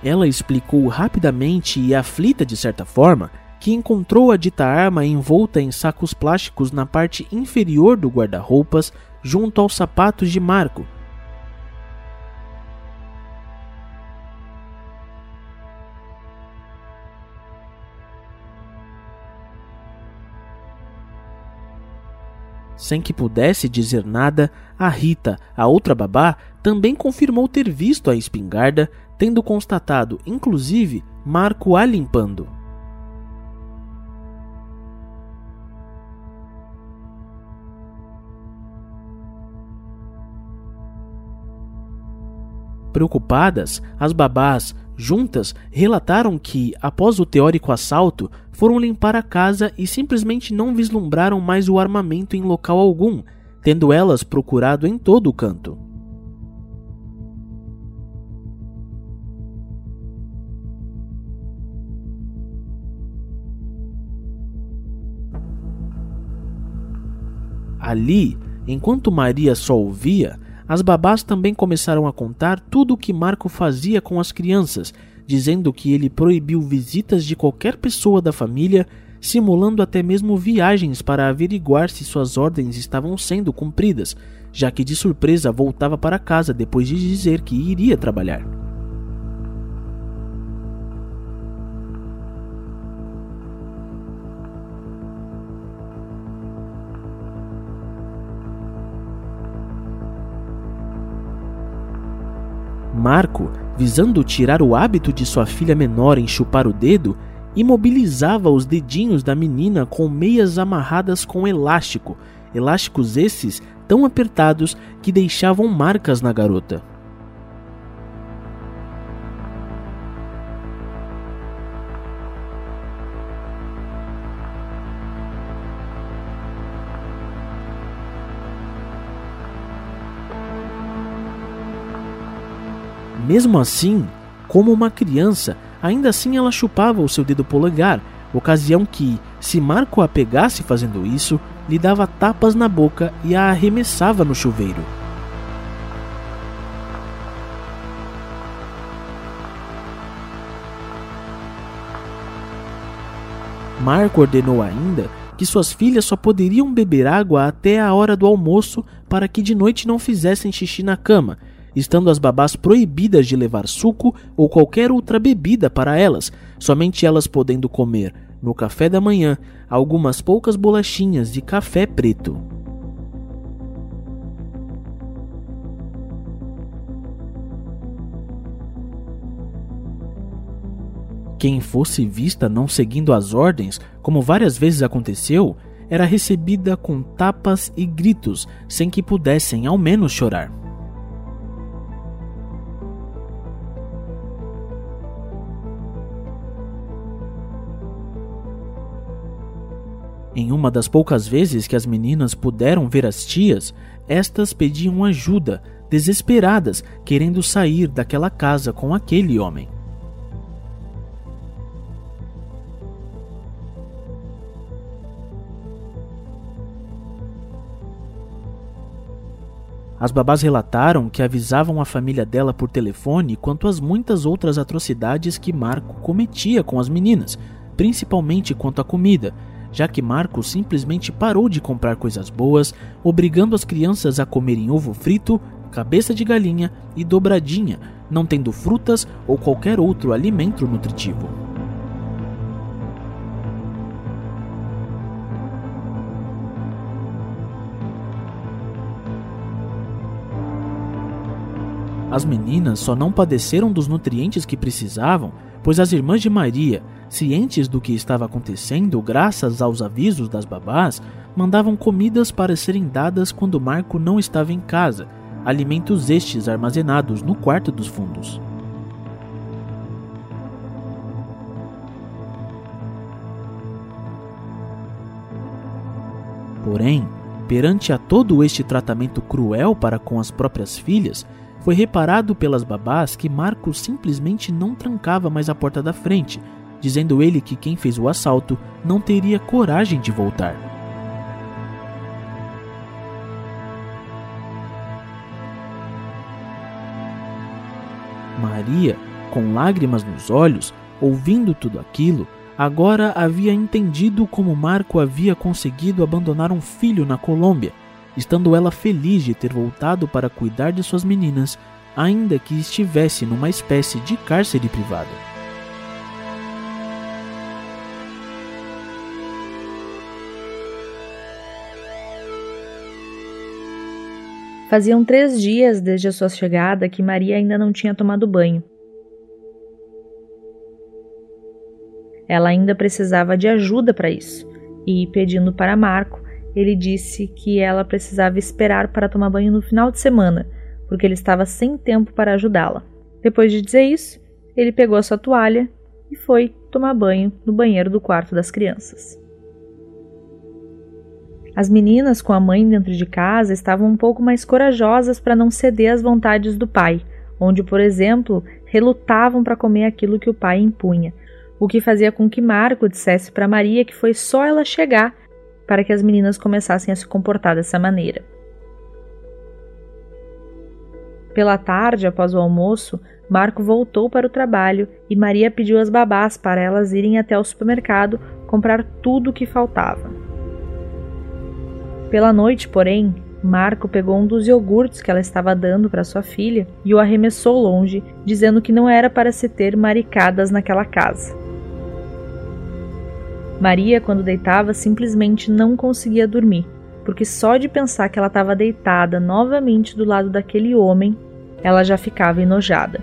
Ela explicou rapidamente e aflita de certa forma que encontrou a dita arma envolta em sacos plásticos na parte inferior do guarda-roupas, junto aos sapatos de Marco. Sem que pudesse dizer nada, a Rita, a outra babá, também confirmou ter visto a espingarda, tendo constatado, inclusive, Marco a limpando. Preocupadas, as babás, juntas, relataram que, após o teórico assalto, foram limpar a casa e simplesmente não vislumbraram mais o armamento em local algum, tendo elas procurado em todo o canto. Ali, enquanto Maria só ouvia, as babás também começaram a contar tudo o que Marco fazia com as crianças, dizendo que ele proibiu visitas de qualquer pessoa da família, simulando até mesmo viagens para averiguar se suas ordens estavam sendo cumpridas, já que de surpresa voltava para casa depois de dizer que iria trabalhar. Marco, visando tirar o hábito de sua filha menor em chupar o dedo, imobilizava os dedinhos da menina com meias amarradas com elástico, elásticos esses tão apertados que deixavam marcas na garota. Mesmo assim, como uma criança, ainda assim ela chupava o seu dedo polegar, ocasião que, se Marco a pegasse fazendo isso, lhe dava tapas na boca e a arremessava no chuveiro. Marco ordenou ainda que suas filhas só poderiam beber água até a hora do almoço para que de noite não fizessem xixi na cama estando as babás proibidas de levar suco ou qualquer outra bebida para elas, somente elas podendo comer, no café da manhã, algumas poucas bolachinhas de café preto. Quem fosse vista não seguindo as ordens, como várias vezes aconteceu, era recebida com tapas e gritos, sem que pudessem ao menos chorar. Em uma das poucas vezes que as meninas puderam ver as tias, estas pediam ajuda, desesperadas, querendo sair daquela casa com aquele homem. As babás relataram que avisavam a família dela por telefone quanto às muitas outras atrocidades que Marco cometia com as meninas, principalmente quanto à comida, já que Marco simplesmente parou de comprar coisas boas, obrigando as crianças a comerem ovo frito, cabeça de galinha e dobradinha, não tendo frutas ou qualquer outro alimento nutritivo. As meninas só não padeceram dos nutrientes que precisavam, pois as irmãs de Maria, cientes do que estava acontecendo graças aos avisos das babás, mandavam comidas para serem dadas quando Marco não estava em casa, alimentos estes armazenados no quarto dos fundos. Porém, perante a todo este tratamento cruel para com as próprias filhas, foi reparado pelas babás que Marcos simplesmente não trancava mais a porta da frente, dizendo ele que quem fez o assalto não teria coragem de voltar. Maria, com lágrimas nos olhos, ouvindo tudo aquilo, agora havia entendido como Marco havia conseguido abandonar um filho na Colômbia estando ela feliz de ter voltado para cuidar de suas meninas, ainda que estivesse numa espécie de cárcere privado. Faziam três dias desde a sua chegada que Maria ainda não tinha tomado banho. Ela ainda precisava de ajuda para isso, e pedindo para Marco, ele disse que ela precisava esperar para tomar banho no final de semana, porque ele estava sem tempo para ajudá-la. Depois de dizer isso, ele pegou a sua toalha e foi tomar banho no banheiro do quarto das crianças. As meninas com a mãe dentro de casa estavam um pouco mais corajosas para não ceder às vontades do pai, onde, por exemplo, relutavam para comer aquilo que o pai impunha, o que fazia com que Marco dissesse para Maria que foi só ela chegar para que as meninas começassem a se comportar dessa maneira. Pela tarde, após o almoço, Marco voltou para o trabalho e Maria pediu às babás para elas irem até o supermercado comprar tudo o que faltava. Pela noite, porém, Marco pegou um dos iogurtes que ela estava dando para sua filha e o arremessou longe, dizendo que não era para se ter maricadas naquela casa. Maria, quando deitava, simplesmente não conseguia dormir, porque só de pensar que ela estava deitada novamente do lado daquele homem, ela já ficava enojada.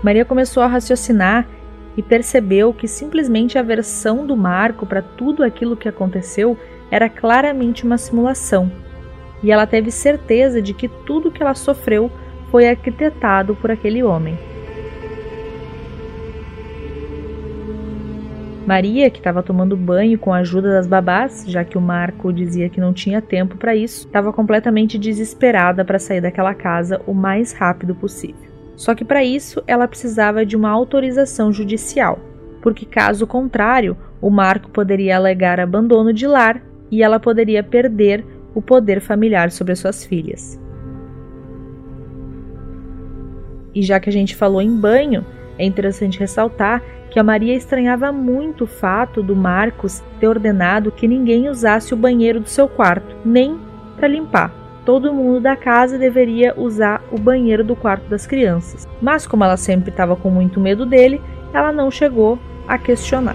Maria começou a raciocinar e percebeu que simplesmente a versão do Marco para tudo aquilo que aconteceu era claramente uma simulação. E ela teve certeza de que tudo que ela sofreu foi arquitetado por aquele homem. Maria, que estava tomando banho com a ajuda das babás, já que o Marco dizia que não tinha tempo para isso, estava completamente desesperada para sair daquela casa o mais rápido possível. Só que para isso ela precisava de uma autorização judicial, porque caso contrário, o Marco poderia alegar abandono de lar e ela poderia perder o poder familiar sobre suas filhas. E já que a gente falou em banho, é interessante ressaltar que a Maria estranhava muito o fato do Marcos ter ordenado que ninguém usasse o banheiro do seu quarto, nem para limpar. Todo mundo da casa deveria usar o banheiro do quarto das crianças. Mas, como ela sempre estava com muito medo dele, ela não chegou a questionar.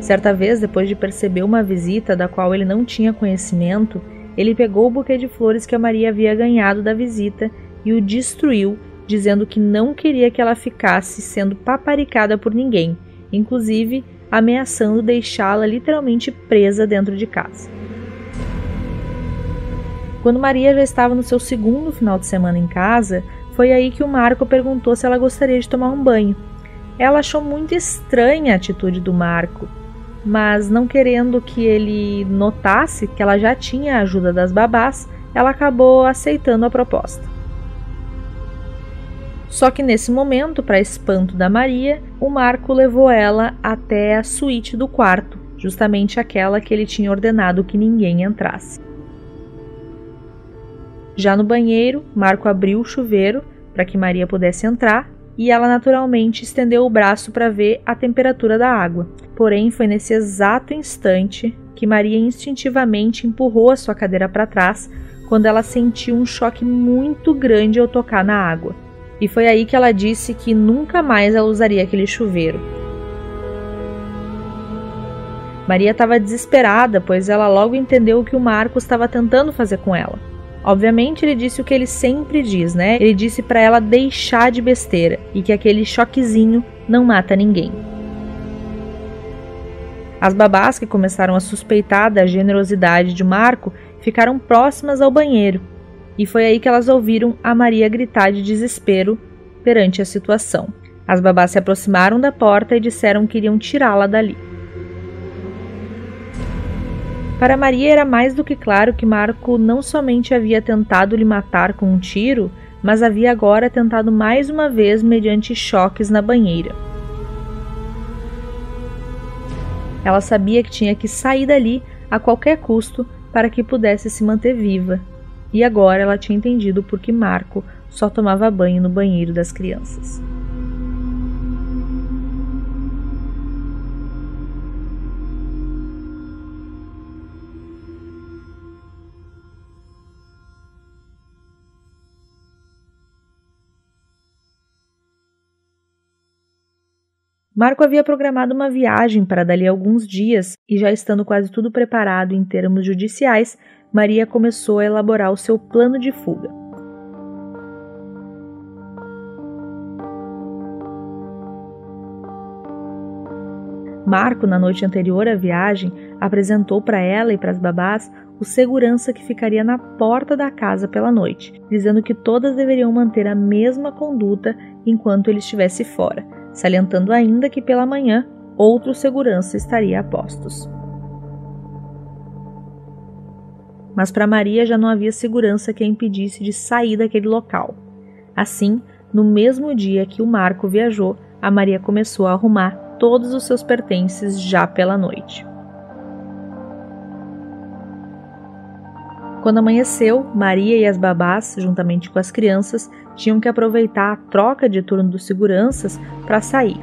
Certa vez, depois de perceber uma visita da qual ele não tinha conhecimento, ele pegou o buquê de flores que a Maria havia ganhado da visita e o destruiu dizendo que não queria que ela ficasse sendo paparicada por ninguém, inclusive ameaçando deixá-la literalmente presa dentro de casa. Quando Maria já estava no seu segundo final de semana em casa, foi aí que o Marco perguntou se ela gostaria de tomar um banho. Ela achou muito estranha a atitude do Marco, mas não querendo que ele notasse que ela já tinha a ajuda das babás, ela acabou aceitando a proposta. Só que nesse momento, para espanto da Maria, o Marco levou ela até a suíte do quarto, justamente aquela que ele tinha ordenado que ninguém entrasse. Já no banheiro, Marco abriu o chuveiro para que Maria pudesse entrar e ela naturalmente estendeu o braço para ver a temperatura da água. Porém, foi nesse exato instante que Maria instintivamente empurrou a sua cadeira para trás quando ela sentiu um choque muito grande ao tocar na água e foi aí que ela disse que nunca mais ela usaria aquele chuveiro. Maria estava desesperada, pois ela logo entendeu o que o Marcos estava tentando fazer com ela. Obviamente, ele disse o que ele sempre diz, né? Ele disse para ela deixar de besteira e que aquele choquezinho não mata ninguém. As babás que começaram a suspeitar da generosidade de Marco ficaram próximas ao banheiro e foi aí que elas ouviram a Maria gritar de desespero perante a situação. As babás se aproximaram da porta e disseram que iriam tirá-la dali. Para Maria era mais do que claro que Marco não somente havia tentado lhe matar com um tiro, mas havia agora tentado mais uma vez mediante choques na banheira. Ela sabia que tinha que sair dali a qualquer custo para que pudesse se manter viva e agora ela tinha entendido por que Marco só tomava banho no banheiro das crianças. Marco havia programado uma viagem para dali a alguns dias e, já estando quase tudo preparado em termos judiciais, Maria começou a elaborar o seu plano de fuga. Marco, na noite anterior à viagem, apresentou para ela e para as babás o segurança que ficaria na porta da casa pela noite, dizendo que todas deveriam manter a mesma conduta enquanto ele estivesse fora, salientando ainda que pela manhã outro segurança estaria a postos. Mas para Maria já não havia segurança que a impedisse de sair daquele local. Assim, no mesmo dia que o Marco viajou, a Maria começou a arrumar todos os seus pertences já pela noite. Quando amanheceu, Maria e as babás, juntamente com as crianças, tinham que aproveitar a troca de turno dos seguranças para sair.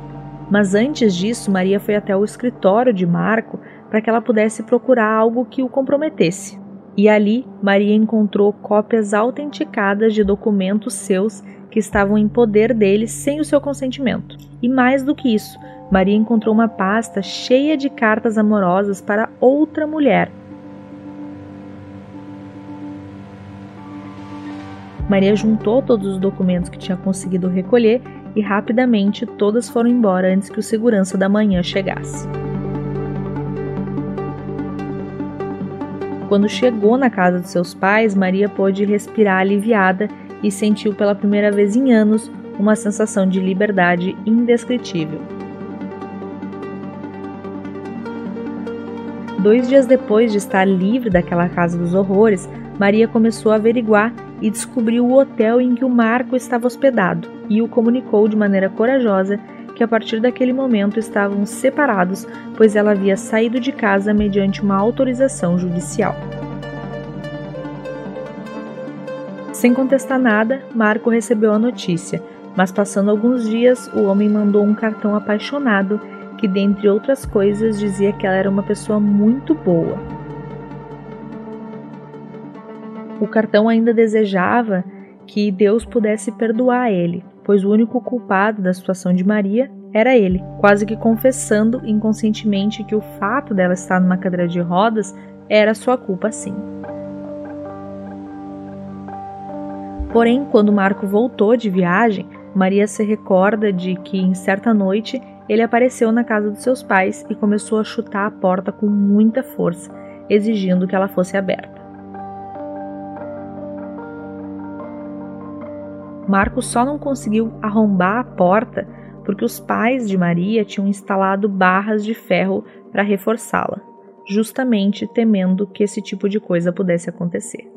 Mas antes disso, Maria foi até o escritório de Marco para que ela pudesse procurar algo que o comprometesse e ali Maria encontrou cópias autenticadas de documentos seus que estavam em poder dele sem o seu consentimento. E mais do que isso, Maria encontrou uma pasta cheia de cartas amorosas para outra mulher. Maria juntou todos os documentos que tinha conseguido recolher e rapidamente todas foram embora antes que o segurança da manhã chegasse. Quando chegou na casa de seus pais, Maria pôde respirar aliviada e sentiu pela primeira vez em anos uma sensação de liberdade indescritível. Dois dias depois de estar livre daquela casa dos horrores, Maria começou a averiguar e descobriu o hotel em que o Marco estava hospedado e o comunicou de maneira corajosa que a partir daquele momento estavam separados, pois ela havia saído de casa mediante uma autorização judicial. Sem contestar nada, Marco recebeu a notícia, Mas passando alguns dias, o homem mandou um cartão apaixonado que, dentre outras coisas, dizia que ela era uma pessoa muito boa. O cartão ainda desejava que Deus pudesse perdoar ele, pois o único culpado da situação de Maria era ele, quase que confessando inconscientemente que o fato dela estar numa cadeira de rodas era sua culpa sim. Porém, quando Marco voltou de viagem, Maria se recorda de que em certa noite ele apareceu na casa dos seus pais e começou a chutar a porta com muita força, exigindo que ela fosse aberta. Marco só não conseguiu arrombar a porta porque os pais de Maria tinham instalado barras de ferro para reforçá-la, justamente temendo que esse tipo de coisa pudesse acontecer.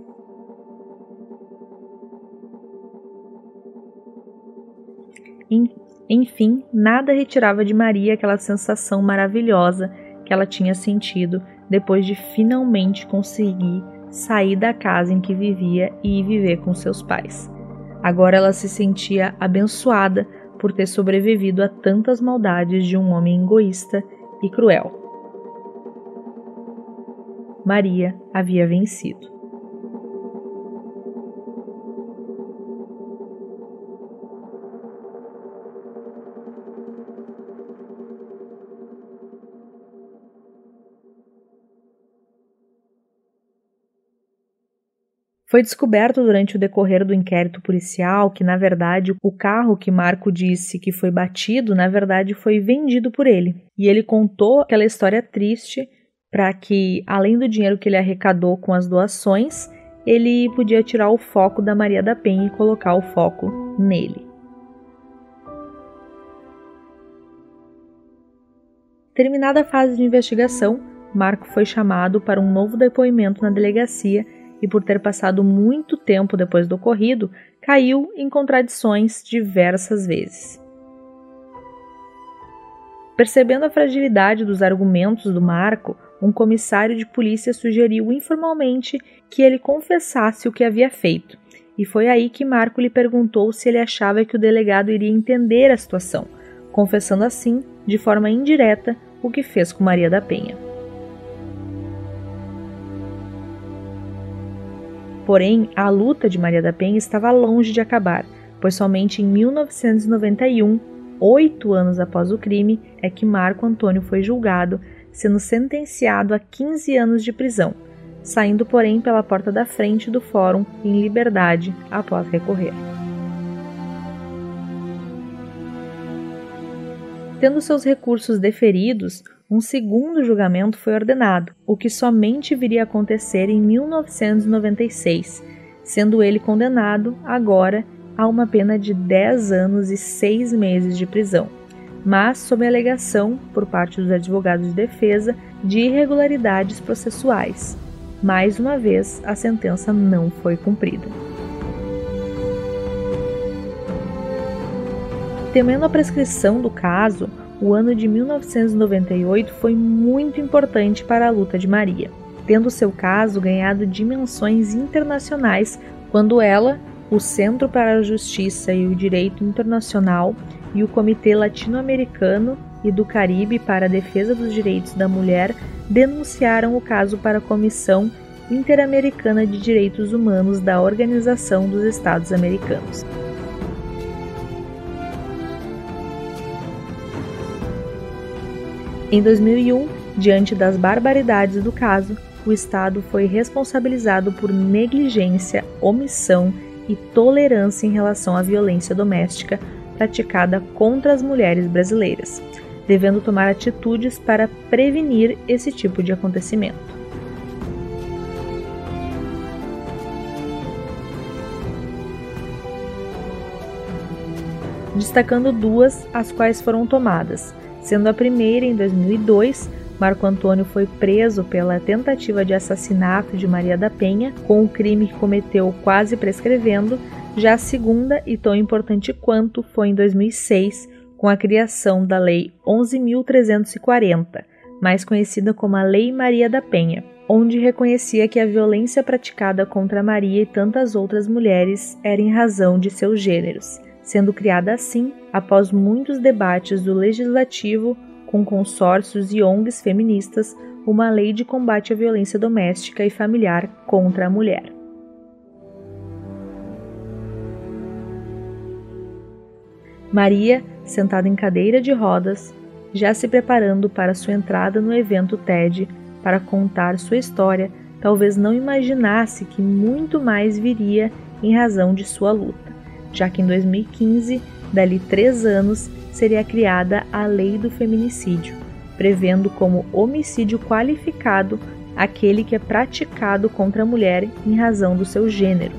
Enfim, nada retirava de Maria aquela sensação maravilhosa que ela tinha sentido depois de finalmente conseguir sair da casa em que vivia e ir viver com seus pais. Agora ela se sentia abençoada por ter sobrevivido a tantas maldades de um homem egoísta e cruel. Maria havia vencido. Foi descoberto durante o decorrer do inquérito policial que, na verdade, o carro que Marco disse que foi batido, na verdade, foi vendido por ele. E ele contou aquela história triste para que, além do dinheiro que ele arrecadou com as doações, ele podia tirar o foco da Maria da Penha e colocar o foco nele. Terminada a fase de investigação, Marco foi chamado para um novo depoimento na delegacia e por ter passado muito tempo depois do ocorrido, caiu em contradições diversas vezes. Percebendo a fragilidade dos argumentos do Marco, um comissário de polícia sugeriu informalmente que ele confessasse o que havia feito, e foi aí que Marco lhe perguntou se ele achava que o delegado iria entender a situação, confessando assim, de forma indireta, o que fez com Maria da Penha. Porém, a luta de Maria da Penha estava longe de acabar, pois somente em 1991, oito anos após o crime, é que Marco Antônio foi julgado, sendo sentenciado a 15 anos de prisão, saindo, porém, pela porta da frente do fórum em liberdade após recorrer. Tendo seus recursos deferidos, um segundo julgamento foi ordenado, o que somente viria a acontecer em 1996, sendo ele condenado, agora, a uma pena de 10 anos e 6 meses de prisão, mas sob alegação, por parte dos advogados de defesa, de irregularidades processuais. Mais uma vez, a sentença não foi cumprida. Temendo a prescrição do caso, o ano de 1998 foi muito importante para a luta de Maria, tendo seu caso ganhado dimensões internacionais quando ela, o Centro para a Justiça e o Direito Internacional e o Comitê Latino-Americano e do Caribe para a Defesa dos Direitos da Mulher denunciaram o caso para a Comissão Interamericana de Direitos Humanos da Organização dos Estados Americanos. Em 2001, diante das barbaridades do caso, o Estado foi responsabilizado por negligência, omissão e tolerância em relação à violência doméstica praticada contra as mulheres brasileiras, devendo tomar atitudes para prevenir esse tipo de acontecimento. Destacando duas, as quais foram tomadas Sendo a primeira em 2002, Marco Antônio foi preso pela tentativa de assassinato de Maria da Penha, com o crime que cometeu quase prescrevendo. Já a segunda, e tão importante quanto, foi em 2006, com a criação da Lei 11.340, mais conhecida como a Lei Maria da Penha, onde reconhecia que a violência praticada contra Maria e tantas outras mulheres era em razão de seus gêneros, sendo criada assim após muitos debates do legislativo com consórcios e ONGs feministas uma lei de combate à violência doméstica e familiar contra a mulher. Maria, sentada em cadeira de rodas, já se preparando para sua entrada no evento TED para contar sua história, talvez não imaginasse que muito mais viria em razão de sua luta, já que em 2015, dali três anos, seria criada a Lei do Feminicídio, prevendo como homicídio qualificado aquele que é praticado contra a mulher em razão do seu gênero.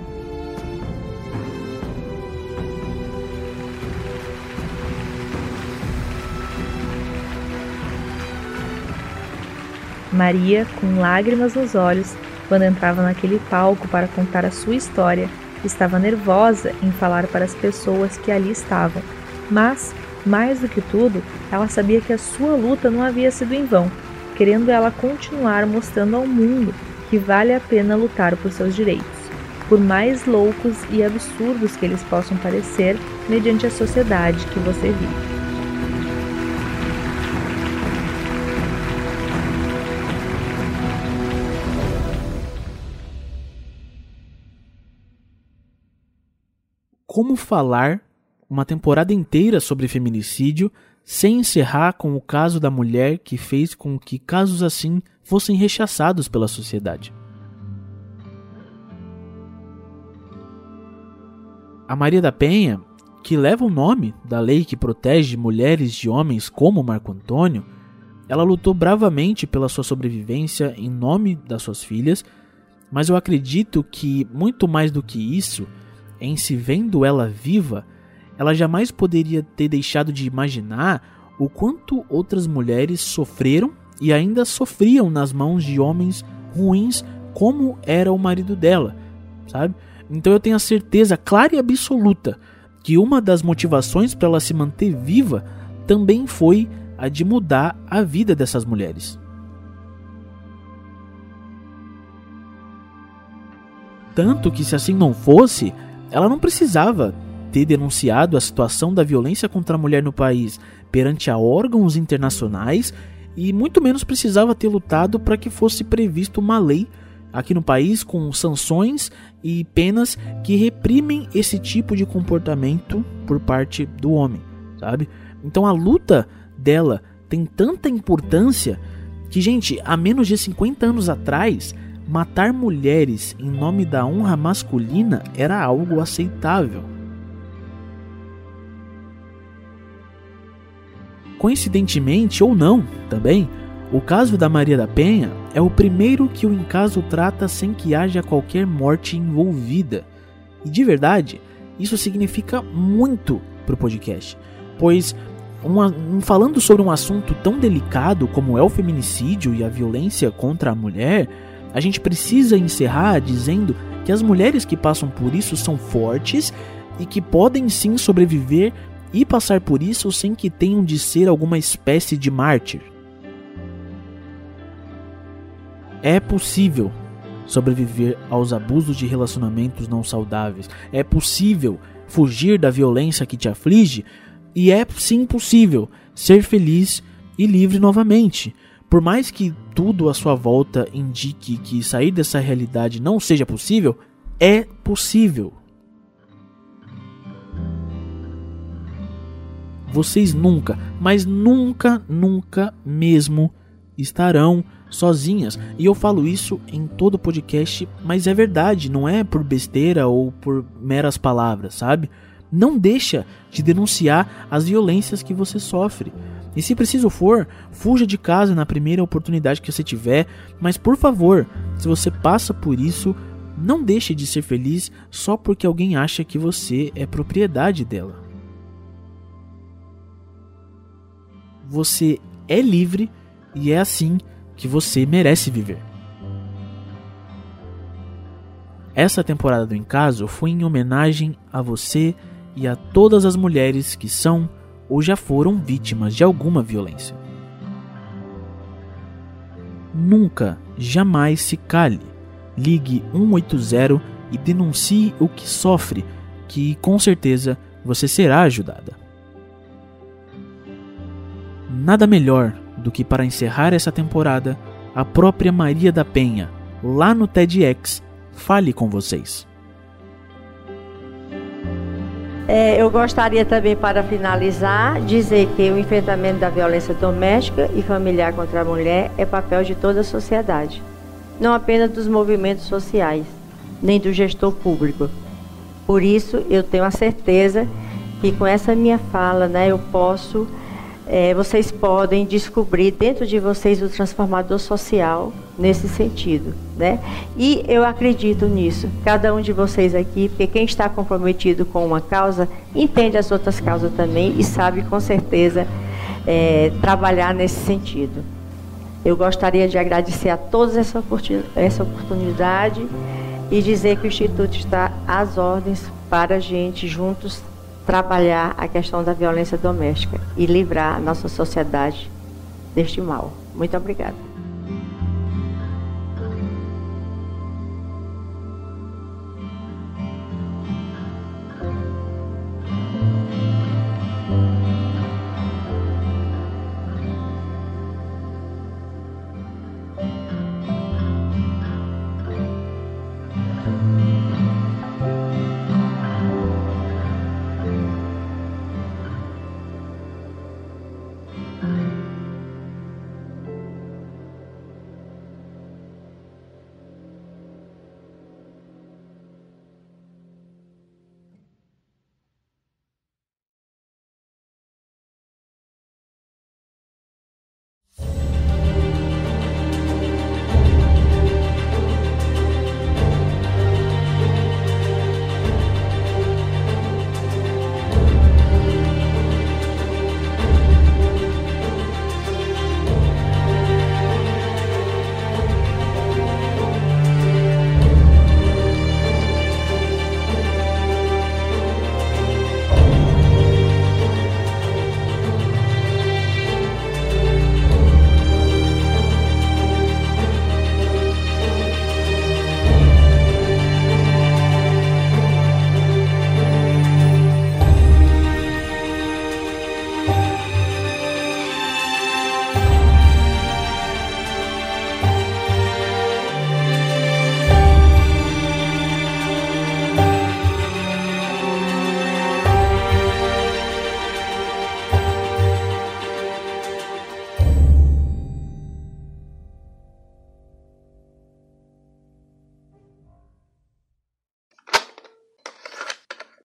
Maria, com lágrimas nos olhos, quando entrava naquele palco para contar a sua história, estava nervosa em falar para as pessoas que ali estavam, mas, mais do que tudo, ela sabia que a sua luta não havia sido em vão, querendo ela continuar mostrando ao mundo que vale a pena lutar por seus direitos, por mais loucos e absurdos que eles possam parecer mediante a sociedade que você vive. Como falar uma temporada inteira sobre feminicídio sem encerrar com o caso da mulher que fez com que casos assim fossem rechaçados pela sociedade. A Maria da Penha, que leva o nome da lei que protege mulheres de homens como Marco Antônio, ela lutou bravamente pela sua sobrevivência em nome das suas filhas, mas eu acredito que muito mais do que isso, em se vendo ela viva, ela jamais poderia ter deixado de imaginar o quanto outras mulheres sofreram e ainda sofriam nas mãos de homens ruins como era o marido dela, sabe? Então eu tenho a certeza clara e absoluta que uma das motivações para ela se manter viva também foi a de mudar a vida dessas mulheres. Tanto que se assim não fosse, ela não precisava ter denunciado a situação da violência contra a mulher no país perante a órgãos internacionais e muito menos precisava ter lutado para que fosse previsto uma lei aqui no país com sanções e penas que reprimem esse tipo de comportamento por parte do homem, sabe? Então a luta dela tem tanta importância que, gente, há menos de 50 anos atrás, matar mulheres em nome da honra masculina era algo aceitável. Coincidentemente ou não, também, o caso da Maria da Penha é o primeiro que o encaso trata sem que haja qualquer morte envolvida. E de verdade, isso significa muito para o podcast, pois uma, um, falando sobre um assunto tão delicado como é o feminicídio e a violência contra a mulher, a gente precisa encerrar dizendo que as mulheres que passam por isso são fortes e que podem sim sobreviver e passar por isso sem que tenham de ser alguma espécie de mártir. É possível sobreviver aos abusos de relacionamentos não saudáveis. É possível fugir da violência que te aflige e é sim possível ser feliz e livre novamente. Por mais que tudo à sua volta indique que sair dessa realidade não seja possível, é possível. Vocês nunca, mas nunca, nunca mesmo estarão sozinhas. E eu falo isso em todo podcast, mas é verdade, não é por besteira ou por meras palavras, sabe? Não deixa de denunciar as violências que você sofre. E se preciso for, fuja de casa na primeira oportunidade que você tiver, mas por favor, se você passa por isso, não deixe de ser feliz só porque alguém acha que você é propriedade dela. Você é livre e é assim que você merece viver. Essa temporada do Encaso foi em homenagem a você e a todas as mulheres que são ou já foram vítimas de alguma violência. Nunca, jamais se cale. Ligue 180 e denuncie o que sofre, que com certeza você será ajudada. Nada melhor do que para encerrar essa temporada, a própria Maria da Penha, lá no TEDx, fale com vocês. É, eu gostaria também, para finalizar, dizer que o enfrentamento da violência doméstica e familiar contra a mulher é papel de toda a sociedade, não apenas dos movimentos sociais, nem do gestor público. Por isso, eu tenho a certeza que com essa minha fala, né, eu posso é, vocês podem descobrir dentro de vocês o transformador social nesse sentido, né? E eu acredito nisso. Cada um de vocês aqui, porque quem está comprometido com uma causa entende as outras causas também e sabe com certeza é, trabalhar nesse sentido. Eu gostaria de agradecer a todos essa, essa oportunidade e dizer que o Instituto está às ordens para a gente juntos trabalhar a questão da violência doméstica e livrar a nossa sociedade deste mal. Muito obrigada.